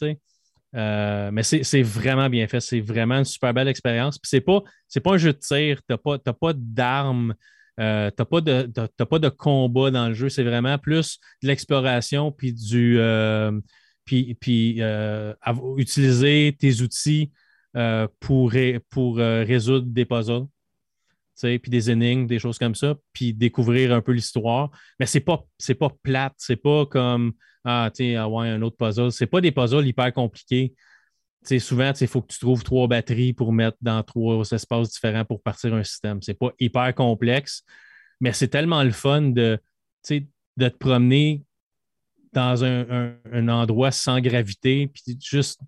Euh, mais c'est vraiment bien fait. C'est vraiment une super belle expérience. Puis c'est pas, pas un jeu de tir. Tu n'as pas, pas d'armes. Euh, tu n'as pas, de, pas de combat dans le jeu. C'est vraiment plus de l'exploration puis du. puis, puis utiliser tes outils pour, pour résoudre des puzzles puis des énigmes, des choses comme ça, puis découvrir un peu l'histoire. Mais c'est pas, pas plate, c'est pas comme Ah, ah ouais, un autre puzzle. C'est pas des puzzles hyper compliqués. Souvent, il faut que tu trouves trois batteries pour mettre dans trois espaces différents pour partir un système. C'est pas hyper complexe, mais c'est tellement le fun de, de te promener dans un, endroit sans gravité, puis juste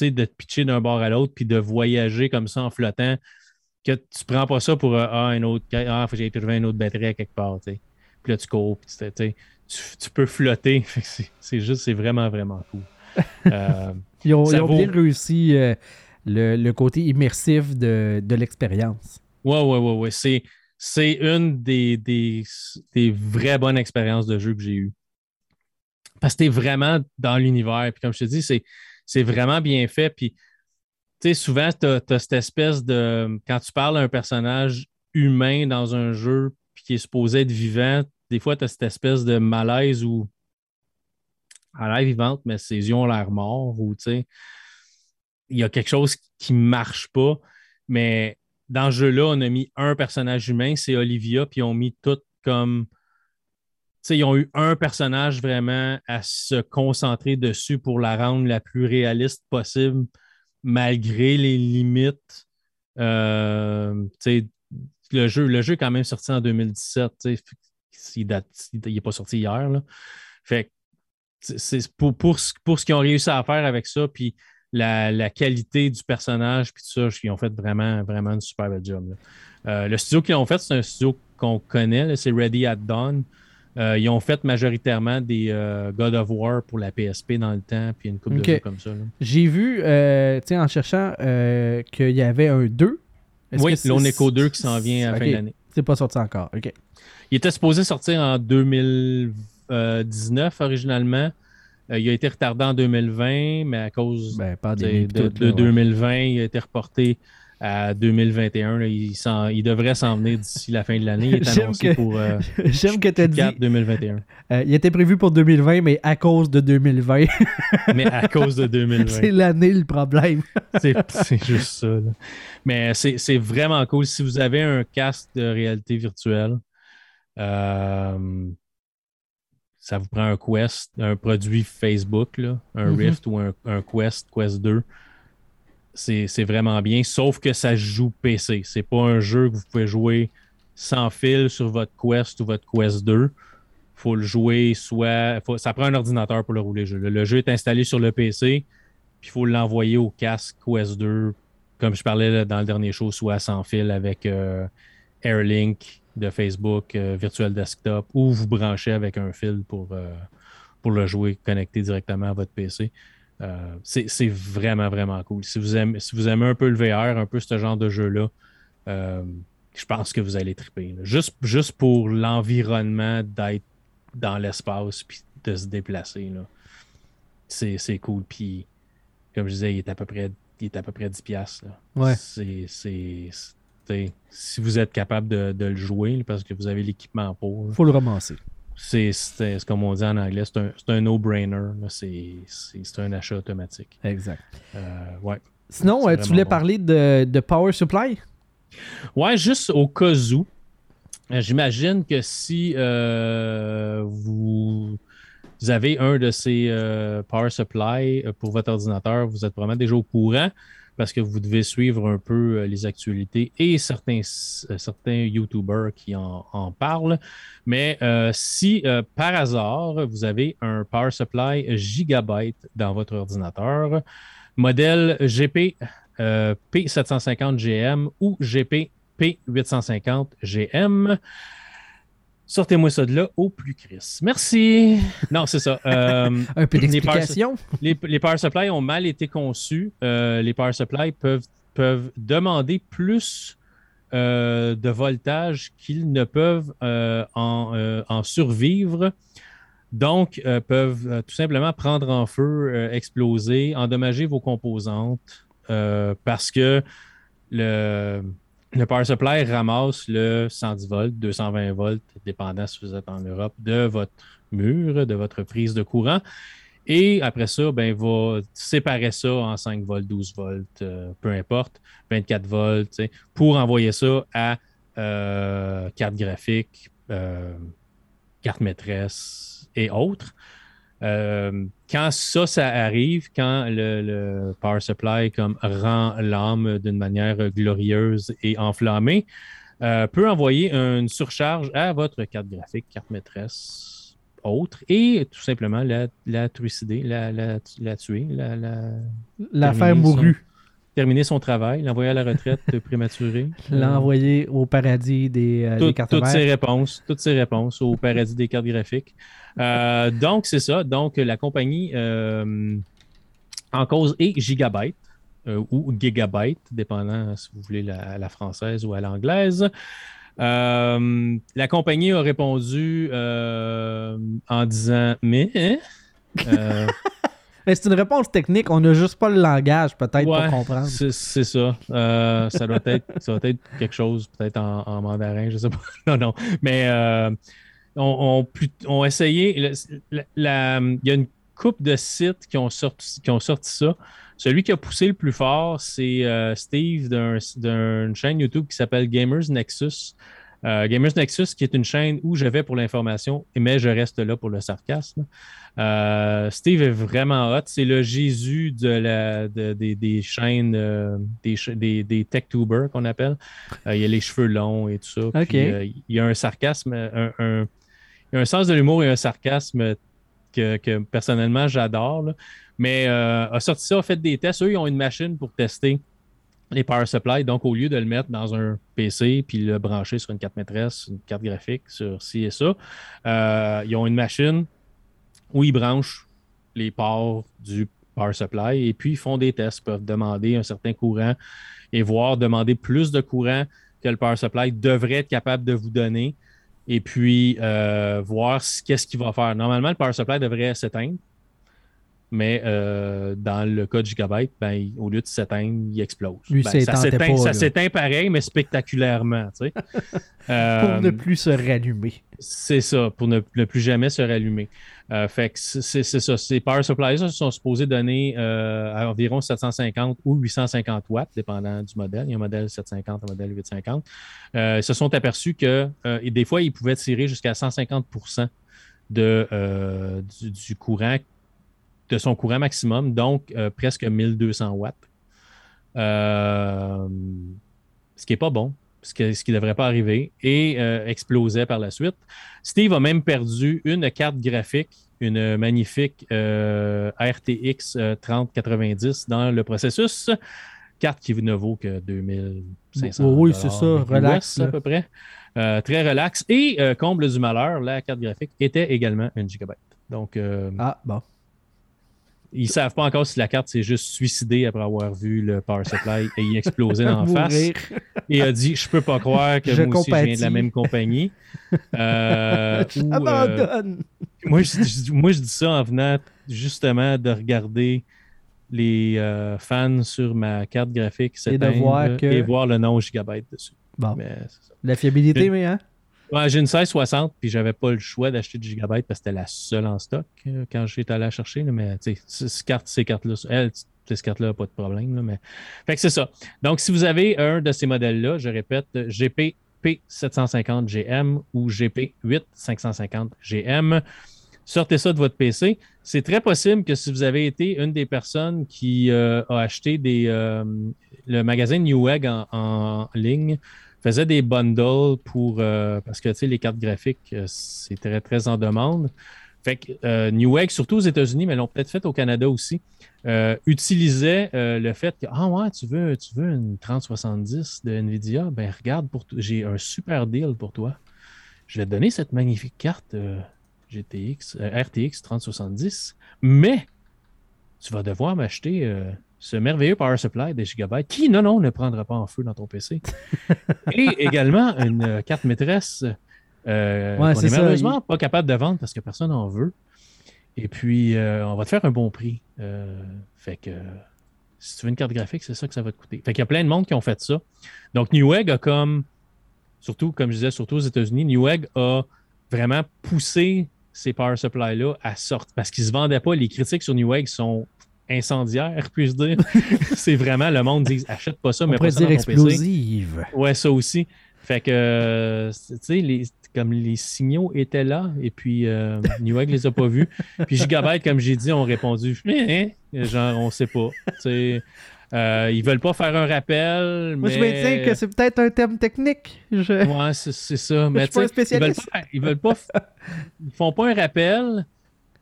de te pitcher d'un bord à l'autre, puis de voyager comme ça en flottant que tu prends pas ça pour euh, ah, un autre. Ah, j'aille trouver une autre batterie à quelque part. Puis là, tu cours, tu, tu, peux flotter. c'est juste, c'est vraiment, vraiment cool. Euh, ils, ont, bien réussi euh, le, côté immersif de, l'expérience. Ouais, ouais, ouais, ouais. C'est, c'est une des, des, des, vraies bonnes expériences de jeu que j'ai eues. Parce que tu es vraiment dans l'univers. Puis comme je te dis, c'est, c'est vraiment bien fait. Puis tu sais, souvent, tu as, cette espèce de. Quand tu parles à un personnage humain dans un jeu puis qui est supposé être vivant, des fois, tu as cette espèce de malaise elle a l'air vivante, mais ses yeux ont l'air morts ou il y a quelque chose qui ne marche pas. Mais dans ce jeu-là, on a mis un personnage humain, c'est Olivia, puis ils ont mis tout comme. Ils ont eu un personnage vraiment à se concentrer dessus pour la rendre la plus réaliste possible malgré les limites. Euh, le, jeu, le jeu est quand même sorti en 2017. Il n'est pas sorti hier. Fait c'est pour, pour, ce qu'ils ont réussi à faire avec ça, puis la, qualité du personnage, puis tout ça, ils ont fait vraiment, vraiment une super belle job. Euh, le studio qu'ils ont fait, c'est un studio qu'on connaît, c'est Ready at Dawn. Euh, ils ont fait majoritairement des euh, God of War pour la PSP dans le temps, puis une coupe de jeux comme ça. J'ai vu, en cherchant, qu'il y avait un 2. Oui, l'On Echo 2 qui s'en vient à la fin de l'année. C'est pas sorti encore. OK. Il était supposé sortir en 2019 originalement. il a été retardé en 2020, mais à cause ben, de, 2020, il a été reporté à 2021. il, devrait s'en venir d'ici la fin de l'année. Il est annoncé pour euh, J'aime que dit 2021. Euh, il était prévu pour 2020, mais à cause de 2020. mais à cause de 2020. c'est l'année le problème. c'est juste ça. Mais c'est vraiment cool. Si vous avez un casque de réalité virtuelle, euh, ça vous prend un Quest, un produit Facebook, là, un mm-hmm. Rift ou un, un Quest, Quest 2 c'est vraiment bien, sauf que ça joue PC. C'est pas un jeu que vous pouvez jouer sans fil sur votre Quest ou votre Quest 2. faut le jouer soit. ça prend un ordinateur pour le rouler le jeu. Le, jeu est installé sur le PC, puis il faut l'envoyer au casque Quest 2, comme je parlais dans le dernier show, soit sans fil avec euh, Airlink de Facebook, euh, Virtual Desktop, ou vous branchez avec un fil pour, euh, pour le jouer connecté directement à votre PC. Euh, c'est vraiment, vraiment cool. Si vous, aimez, si vous aimez un peu le VR, un peu ce genre de jeu-là, euh, je pense que vous allez triper. Juste, juste pour l'environnement d'être dans l'espace puis de se déplacer. C'est cool. Puis, comme je disais, il est à peu près, il est à peu près 10$. Ouais. Si vous êtes capable de, le jouer parce que vous avez l'équipement pour. faut le ramasser. c'est comme on dit en anglais, c'est un, un no-brainer. C'est un achat automatique. Exact. Euh, ouais. Sinon, tu voulais parler de, de, Power Supply? Ouais, juste au cas où. J'imagine que si vous vous avez un de ces euh, power supply euh, pour votre ordinateur, vous êtes probablement déjà au courant parce que vous devez suivre un peu euh, les actualités et certains, certains YouTubers qui en, parlent. Mais si par hasard, vous avez un power supply gigabyte dans votre ordinateur, modèle GP P750GM ou GP P850GM, Sortez-moi ça de là au plus Chris. Merci. Non, c'est ça. Euh, Un peu d'explication. Les, les, power supply ont mal été conçus. Euh, les power supply peuvent, peuvent demander plus euh, de voltage qu'ils ne peuvent en, en, survivre. Donc, peuvent tout simplement prendre en feu, exploser, endommager vos composantes parce que le le power supply ramasse le 110 volts, 220 volts, dépendant si vous êtes en Europe, de votre mur, de votre prise de courant. Et après ça, ben, va séparer ça en 5 volts, 12 volts, euh, peu importe, 24 volts, pour envoyer ça à euh, carte graphique, euh, carte maîtresse et autres. Euh, quand ça, ça arrive, quand le, power supply comme rend l'âme d'une manière glorieuse et enflammée, euh, peut envoyer une surcharge à votre carte graphique, carte maîtresse, autre, et tout simplement la, la trucider, la, la, tuer, la, la, faire mourue terminer son travail, l'envoyer à la retraite prématurée. L'envoyer au paradis des, euh, cartes Toutes ses réponses, toutes ses réponses au paradis des cartes graphiques. Euh, donc, c'est ça. Donc, la compagnie euh, en cause est Gigabyte ou Gigabyte, dépendant si vous voulez la, la française ou à l'anglaise. la compagnie a répondu en disant Mais Mais c'est une réponse technique. On n'a juste pas le langage, peut-être, pour comprendre. C'est ça. Euh, ça, doit être, ça doit être quelque chose, peut-être en, mandarin, je sais pas. non, non. Mais euh, on, on, essayé. il y a une coupe de sites qui ont sorti, qui ont sorti ça. Celui qui a poussé le plus fort, c'est euh, Steve d'une chaîne YouTube qui s'appelle Gamers Nexus. Gamers Nexus, qui est une chaîne où je vais pour l'information, mais je reste là pour le sarcasme. Euh, Steve est vraiment hot. C'est le Jésus de la, des, chaînes, euh, des, des, tech-tubers qu'on appelle. Euh, il a les cheveux longs et tout ça. il y a un sarcasme, un, un sens de l'humour et un sarcasme que, personnellement j'adore. Mais a sorti ça, a fait des tests. Eux, ils ont une machine pour tester les power supply. Donc, au lieu de le mettre dans un PC puis le brancher sur une carte maîtresse, une carte graphique, sur ci et ça, ils ont une machine où ils branchent les ports du power supply et puis ils font des tests, peuvent demander un certain courant et voir demander plus de courant que le power supply devrait être capable de vous donner et puis euh, voir qu'est-ce qu'il va faire. Normalement, le power supply devrait s'éteindre, mais euh, dans le cas de Gigabyte, ben, au lieu de s'éteindre, il explose. Lui, ben, ça s'éteint pareil, mais spectaculairement. Tu pour ne euh, plus se rallumer. C'est ça, pour ne, plus jamais se rallumer. Euh, fait que c'est ça. Ces power supplies sont supposés donner environ 750 ou 850 watts, dépendant du modèle. Il y a un modèle 750, un modèle 850. ils se sont aperçus que des fois, ils pouvaient tirer jusqu'à 150% de, du, courant de son courant maximum, donc euh, presque 1200 watts. Euh, ce qui n'est pas bon, ce qui ne devrait pas arriver, et euh, explosait par la suite. Steve a même perdu une carte graphique, une magnifique RTX 3090 dans le processus. Carte qui ne vaut que 2500 Oui, c'est ça, relax. à peu près. très relax. Et comble du malheur, la carte graphique était également une gigabyte. Donc, ah, bon. Ils ne savent pas encore si la carte s'est juste suicidée après avoir vu le power supply et y exploser en face. Et a dit Je peux pas croire que moi aussi je viens de la même compagnie. Euh, euh moi, je, moi, je dis ça en venant justement de regarder les euh, fans sur ma carte graphique et, de voir que... et voir le nom Gigabyte dessus. Bon. La fiabilité, mais hein? J'ai une 1660, puis j'avais pas le choix d'acheter du gigabyte parce que c'était la seule en stock euh, quand j'étais allé la chercher. mais ces cartes, ces cartes-là, elles, ces cartes-là, pas de problème. mais... Fait que c'est ça. Donc, si vous avez un de ces modèles-là, je répète, GP P750 GM ou GP 8550 GM, sortez ça de votre PC. C'est très possible que si vous avez été une des personnes qui euh, a acheté des, euh, le magazine Newegg en, en ligne, faisait des bundles pour euh, parce que tu sais, les cartes graphiques, euh, c'est très, très en demande. Fait que euh, Newegg, surtout aux États-Unis, mais l'ont peut-être fait au Canada aussi, euh, utilisait le fait que Ah ouais, tu veux, tu veux une 3070 de Nvidia, ben regarde, pour j'ai un super deal pour toi. Je vais te donner cette magnifique carte GTX, RTX 3070, mais tu vas devoir m'acheter ce merveilleux power supply des gigabytes qui, non, non, ne prendra pas en feu dans ton PC. Et également une carte maîtresse euh, Ouais, qu'on malheureusement pas capable de vendre parce que personne n'en veut. Et puis, euh, on va te faire un bon prix. Euh, fait que si tu veux une carte graphique, c'est ça que ça va te coûter. Fait qu'il y a plein de monde qui ont fait ça. Donc, Newegg a comme, surtout, comme je disais, surtout aux États-Unis, Newegg a vraiment poussé ces power supply-là à sortir parce qu'ils ne se vendaient pas. Les critiques sur Newegg sont incendiaires, puis-je dire. c'est vraiment, le monde dit achète pas ça, mais pas ça dire dans ton PC. explosive. Ouais, ça aussi. Fait que, euh, tu sais, les, comme les signaux étaient là, et puis euh, Newegg les a pas vus. Puis Gigabyte, comme j'ai dit, ont répondu, Eh, eh, genre, on sait pas. Tu sais, euh, ils veulent pas faire un rappel, Moi, mais... je maintiens que c'est peut-être un terme technique. Je... Ouais, c'est ça. Mais suis pas un tu sais, ils veulent spécialiste. pas, ils veulent pas, ils font pas un rappel,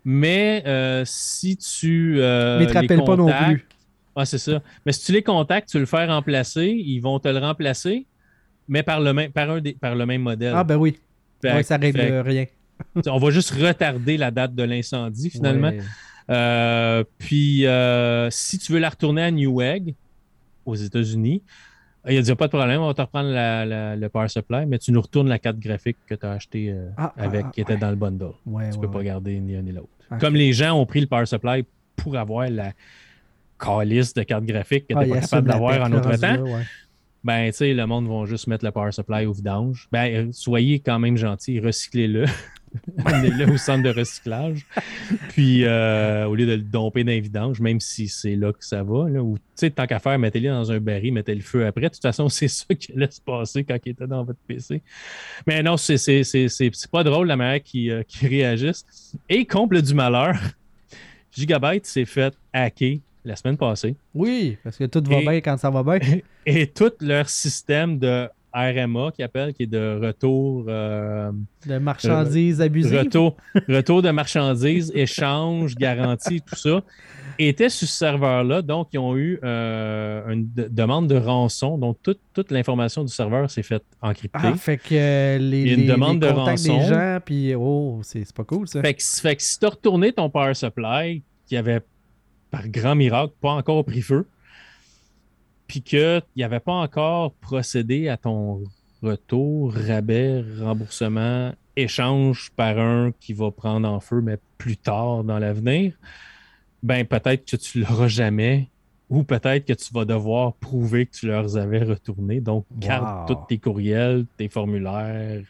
mais euh, si tu euh, Mais te les rappellent pas non plus. Ouais, c'est ça. Mais si tu les contactes, tu le fais remplacer, ils vont te le remplacer, mais par le même, par un des- par le même modèle. Ah, ben oui. Fait- Ouais, ça règle fait- rien. on va juste retarder la date de l'incendie finalement. Ouais. Euh, puis euh, si tu veux la retourner à Newegg aux États-Unis, il n'y a pas de problème, on va te reprendre la- la- le power supply, mais tu nous retournes la carte graphique que tu as achetée euh, Ah, ah, avec, ah, qui était ouais. dans le bundle. Ouais, tu ouais, peux pas garder ni un ni l'autre. Comme les gens ont pris le power supply pour avoir la calice de carte graphique que tu Ah, n'es pas capable d'avoir en autre temps, là, ouais. ben, tu sais, le monde va juste mettre le power supply au vidange. Ben, euh, soyez quand même gentils, recyclez-le. Amenez-le au centre de recyclage. Puis, euh, au lieu de le domper dans les vidanges, même si c'est là que ça va, là, ou, tu sais, tant qu'à faire, mettez-le dans un baril, mettez le feu après. De toute façon, c'est ça qui allait se passer quand il était dans votre PC. Mais non, c'est, c'est, c'est, c'est, c'est pas drôle la manière qu'ils euh, qu'ils réagissent. Et comble du malheur, Gigabyte s'est fait hacker la semaine passée. Oui, parce que tout va Et- bien quand ça va bien. Et tout leur système de RMA, qui appelle, qui est de retour, euh, De marchandises abusives. retour, retour de marchandises, échange, garantie, tout ça, était sur ce serveur-là. Donc, ils ont eu euh, une de- demande de rançon. Donc, toute, toute l'information du serveur s'est faite encryptée. Ah, fait que euh, les, a une les- demande les de contacts des rançon. gens, puis oh, c'est c'est pas cool ça. Fait que, fait que si tu as retourné ton power supply, qui avait par grand miracle pas encore pris feu, puis qu'il n'y avait pas encore procédé à ton retour, rabais, remboursement, échange par un qui va prendre en feu, mais plus tard dans l'avenir, ben peut-être que tu l'auras jamais. Ou peut-être que tu vas devoir prouver que tu leur avais retourné. Donc, garde Wow. tous tes courriels, tes formulaires,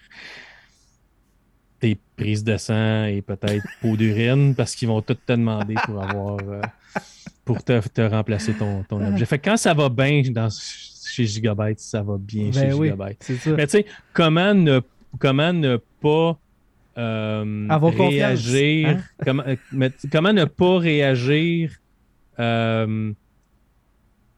tes prises de sang et peut-être peau d'urine parce qu'ils vont tout te demander pour avoir euh, pour te, te remplacer ton, ton objet. Fait que quand ça va bien dans, chez Gigabyte, ça va bien chez ben oui, Gigabyte. ça. Mais tu sais, comment ne, comment ne pas euh, réagir, hein? comment, euh, mais comment ne pas réagir euh,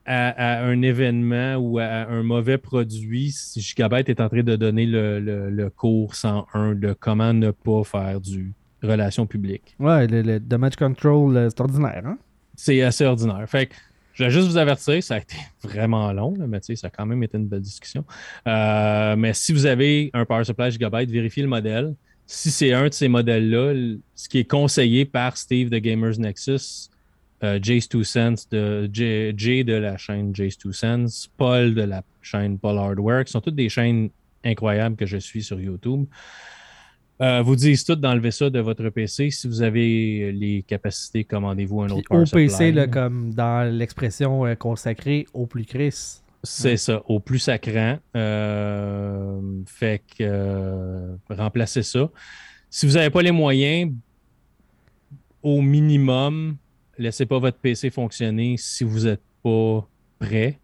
à, à un événement ou à un mauvais produit si Gigabyte est en train de donner le, le- le cours 101 de comment ne pas faire du relation publique? Ouais, le, le damage control, c'est ordinaire. Hein? C'est assez ordinaire. Fait que je vais juste vous avertir, ça a été vraiment long, là, mais ça a quand même été une belle discussion. Euh, mais si vous avez un Power Supply Gigabyte, vérifiez le modèle. Si c'est un de ces modèles-là, ce qui est conseillé par Steve de Gamers Nexus, euh, Jace de Jay, Jay de la chaîne Jace Two Cents, Paul de la chaîne Paul Hardware, qui sont toutes des chaînes incroyables que je suis sur YouTube. Euh, vous disent toutes d'enlever ça de votre PC. Si vous avez les capacités, commandez-vous un autre au PC, là, comme dans l'expression euh, consacrée au plus Chris. C'est ça, au plus sacrant. Euh, fait que euh, remplacez ça. Si vous n'avez pas les moyens, au minimum, laissez pas votre PC fonctionner si vous n'êtes pas prêt.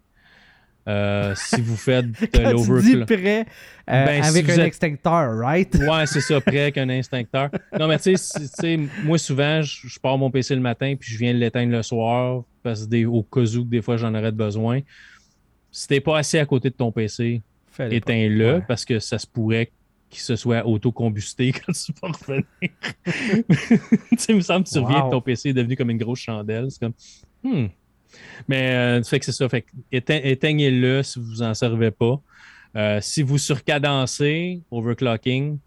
Euh, si vous faites de l'overclock. prêt euh, Ben, avec un êtes- extincteur, right? Ouais, c'est ça, prêt avec un instincteur. Non, mais tu sais, moi, souvent, je, pars mon PC le matin puis je viens l'éteindre le soir parce que des, au cas où des fois j'en aurais besoin. Si t'es pas assis à côté de ton PC, éteins-le Ouais. parce que ça se pourrait qu'il se soit autocombusté quand tu vas revenir. tu sais, il me semble que tu reviens Wow. que ton PC est devenu comme une grosse chandelle. C'est comme, hmm. Mais, euh, fait que c'est ça. Fait éteignez-le si vous en servez pas. Euh, si vous surcadencez, overclocking,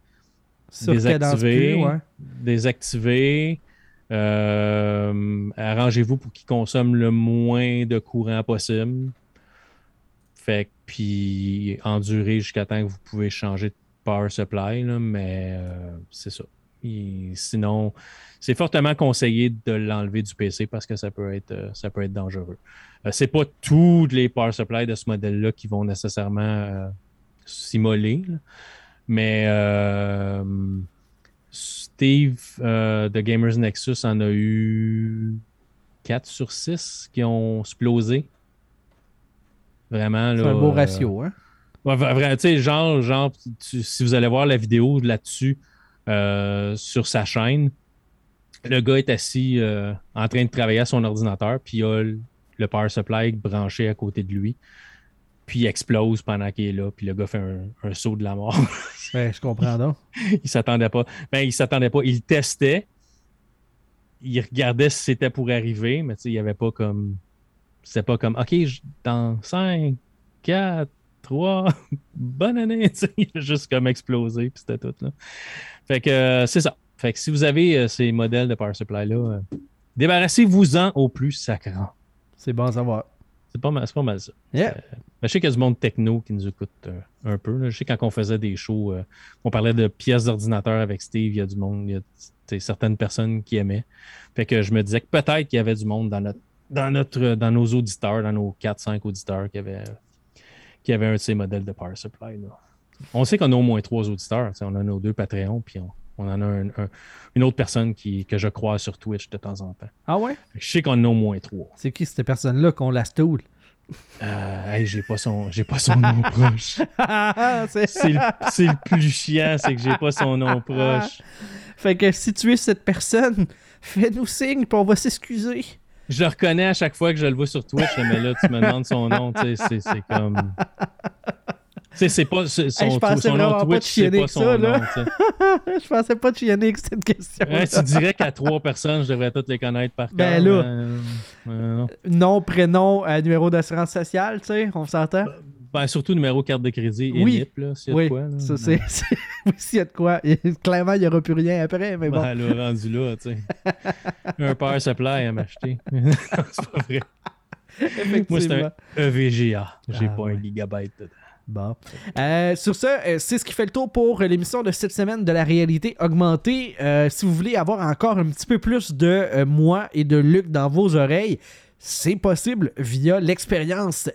ouais. désactiver. euh, Arrangez-vous pour qu'il consomme le moins de courant possible. Fait puis endurer jusqu'à temps que vous pouvez changer de power supply, là, mais euh, c'est ça. Et sinon, c'est fortement conseillé de l'enlever du PC parce que ça peut être, euh, ça peut être dangereux. Euh, c'est pas tous les power supply de ce modèle-là qui vont nécessairement euh, s'immoler, mais euh, Steve de Gamers Nexus en a eu 4 sur 6 qui ont explosé. Vraiment. C'est un beau ratio, hein? Ouais, vra- vra- tu sais, genre, genre tu- si vous allez voir la vidéo là-dessus euh, sur sa chaîne, le gars est assis euh, en train de travailler à son ordinateur, puis il a le, power supply branché à côté de lui, puis il explose pendant qu'il est là, puis le gars fait un, un saut de la mort. Ouais, je comprends donc. il s'attendait pas. Ben, il s'attendait pas. Il testait. Il regardait si c'était pour arriver, mais tu sais, il n'y avait pas comme. C'était pas comme OK, dans 5, 4, 3, bonne année. Tu sais, Il a juste comme explosé, puis c'était tout. Là. Fait que euh, c'est ça. Fait que si vous avez euh, ces modèles de Power Supply-là, euh, débarrassez-vous-en au plus sacrant. C'est bon à savoir. C'est pas mal, c'est pas mal ça. Yeah. Je sais qu'il y a du monde techno qui nous écoute un peu. là. Je sais quand on faisait des shows, on parlait de pièces d'ordinateur avec Steve, il y a du monde, il y a certaines personnes qui aimaient. Fait que je me disais que peut-être qu'il y avait du monde dans notre dans notre dans nos auditeurs, dans nos 4-5 auditeurs qui avaient qui avaient un de ces modèles de Power Supply. là. On sait qu'on a au moins trois auditeurs. On a nos deux Patreons, puis on, on en a un- un- une autre personne qui, que je croise sur Twitch de temps en temps. Ah ouais? Je sais qu'on a au moins trois. C'est qui cette personne-là qu'on la stoule? Euh, hey, j'ai pas son, j'ai pas son nom proche. C'est- le, le plus chiant, c'est que j'ai pas son nom proche. Fait que si tu es cette personne, fais-nous signe puis on va s'excuser. Je le reconnais à chaque fois que je le vois sur Twitch, mais là, tu me demandes son nom, tu sais, c'est, c'est comme. Tu sais, c'est pas c'est- son, Hey, je pensais son nom Twitch, c'est pas son ça, là. nom. je pensais pas te chienner avec cette question. Ouais, tu dirais qu'à trois personnes, je devrais toutes les connaître par cœur. Ben là. euh, non. Nom, prénom, euh, numéro d'assurance sociale, tu sais, on s'entend? Ben, surtout numéro carte de crédit et Oui. NIP, là, s'il y a oui, de quoi. là. ça c'est. s'il y a de quoi. Clairement, il n'y aura plus rien après, mais bon. Ben, là, rendu là, tu sais. Un power supply à m'acheter. c'est pas vrai. Moi, c'est un EVGA. J'ai Ah, pas ouais. un gigabyte dedans. Bon. Euh, sur ce, euh, c'est ce qui fait le tour pour l'émission de cette semaine de la réalité augmentée. Euh, si vous voulez avoir encore un petit peu plus de moi et de Luc dans vos oreilles, c'est possible via l'expérience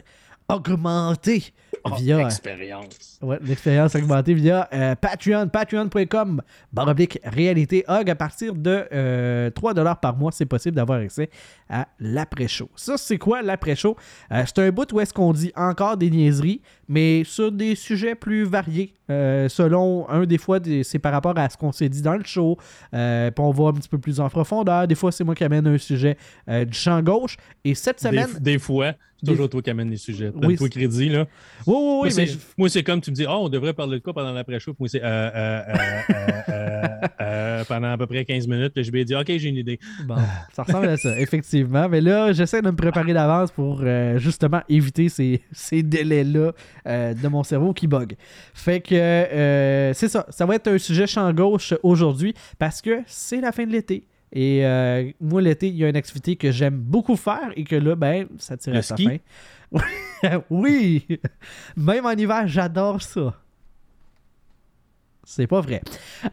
augmentée. Via, Oh, expérience. Ouais, l'expérience augmentée via euh, Patreon, patreon.com, baroblique réalité hog. À partir de euh, 3$ par mois, c'est possible d'avoir accès à l'après-show. Ça, c'est quoi l'après-show? Euh, c'est un bout où est-ce qu'on dit encore des niaiseries, mais sur des sujets plus variés. Euh, selon un des fois, c'est par rapport à ce qu'on s'est dit dans le show. Euh, puis on va un petit peu plus en profondeur. Des fois, c'est moi qui amène un sujet euh, du champ gauche. Et cette semaine. des fois, c'est Des- toujours toi qui amène les sujets. Oui, Donne-toi crédit, là. Oui, oui, oui, moi, mais moi, c'est comme tu me dis, oh, on devrait parler de quoi pendant l'après-show? Moi, c'est euh, euh, euh, pendant à peu près 15 minutes. Puis je vais dire, OK, j'ai une idée. Bon, ça ressemble à ça, effectivement. Mais là, j'essaie de me préparer d'avance pour justement éviter ces, ces délais-là de mon cerveau qui bug. Fait que c'est ça. Ça va être un sujet champ gauche aujourd'hui parce que c'est la fin de l'été. Et moi, l'été, il y a une activité que j'aime beaucoup faire et que là, ben, ça tire à sa fin. oui! Même en hiver, j'adore ça. C'est pas vrai.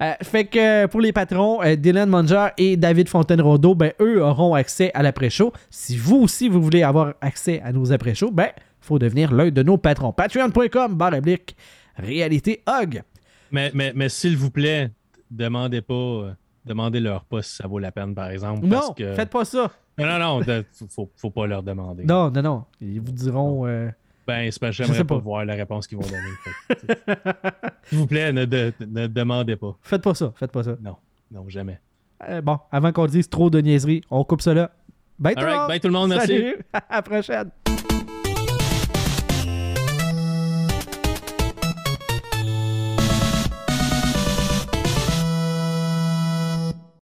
Euh, fait que euh, pour les patrons, euh, Dylan Munger et David Fontaine-Rondeau, ben, eux auront accès à l'après-show. Si vous aussi, vous voulez avoir accès à nos après-shows, ben, faut devenir l'un de nos patrons. Patreon.com, barre réalité hog. Mais, mais, mais s'il vous plaît, demandez pas, euh, demandez leur pas si ça vaut la peine, par exemple. Non, parce que... faites pas ça. Non, non, non, de- faut, faut pas leur demander. Non, non, non. Ils vous diront. euh, Ben, c'est parce que j'aimerais pas. pas. voir la réponse qu'ils vont donner. S'il vous plaît, ne, de- ne demandez pas. faites pas ça, faites pas ça. Non, non, jamais. Euh, bon, avant qu'on dise trop de niaiseries, on coupe là. Bye tout right, bye tout le monde, merci. Salut. à la prochaine.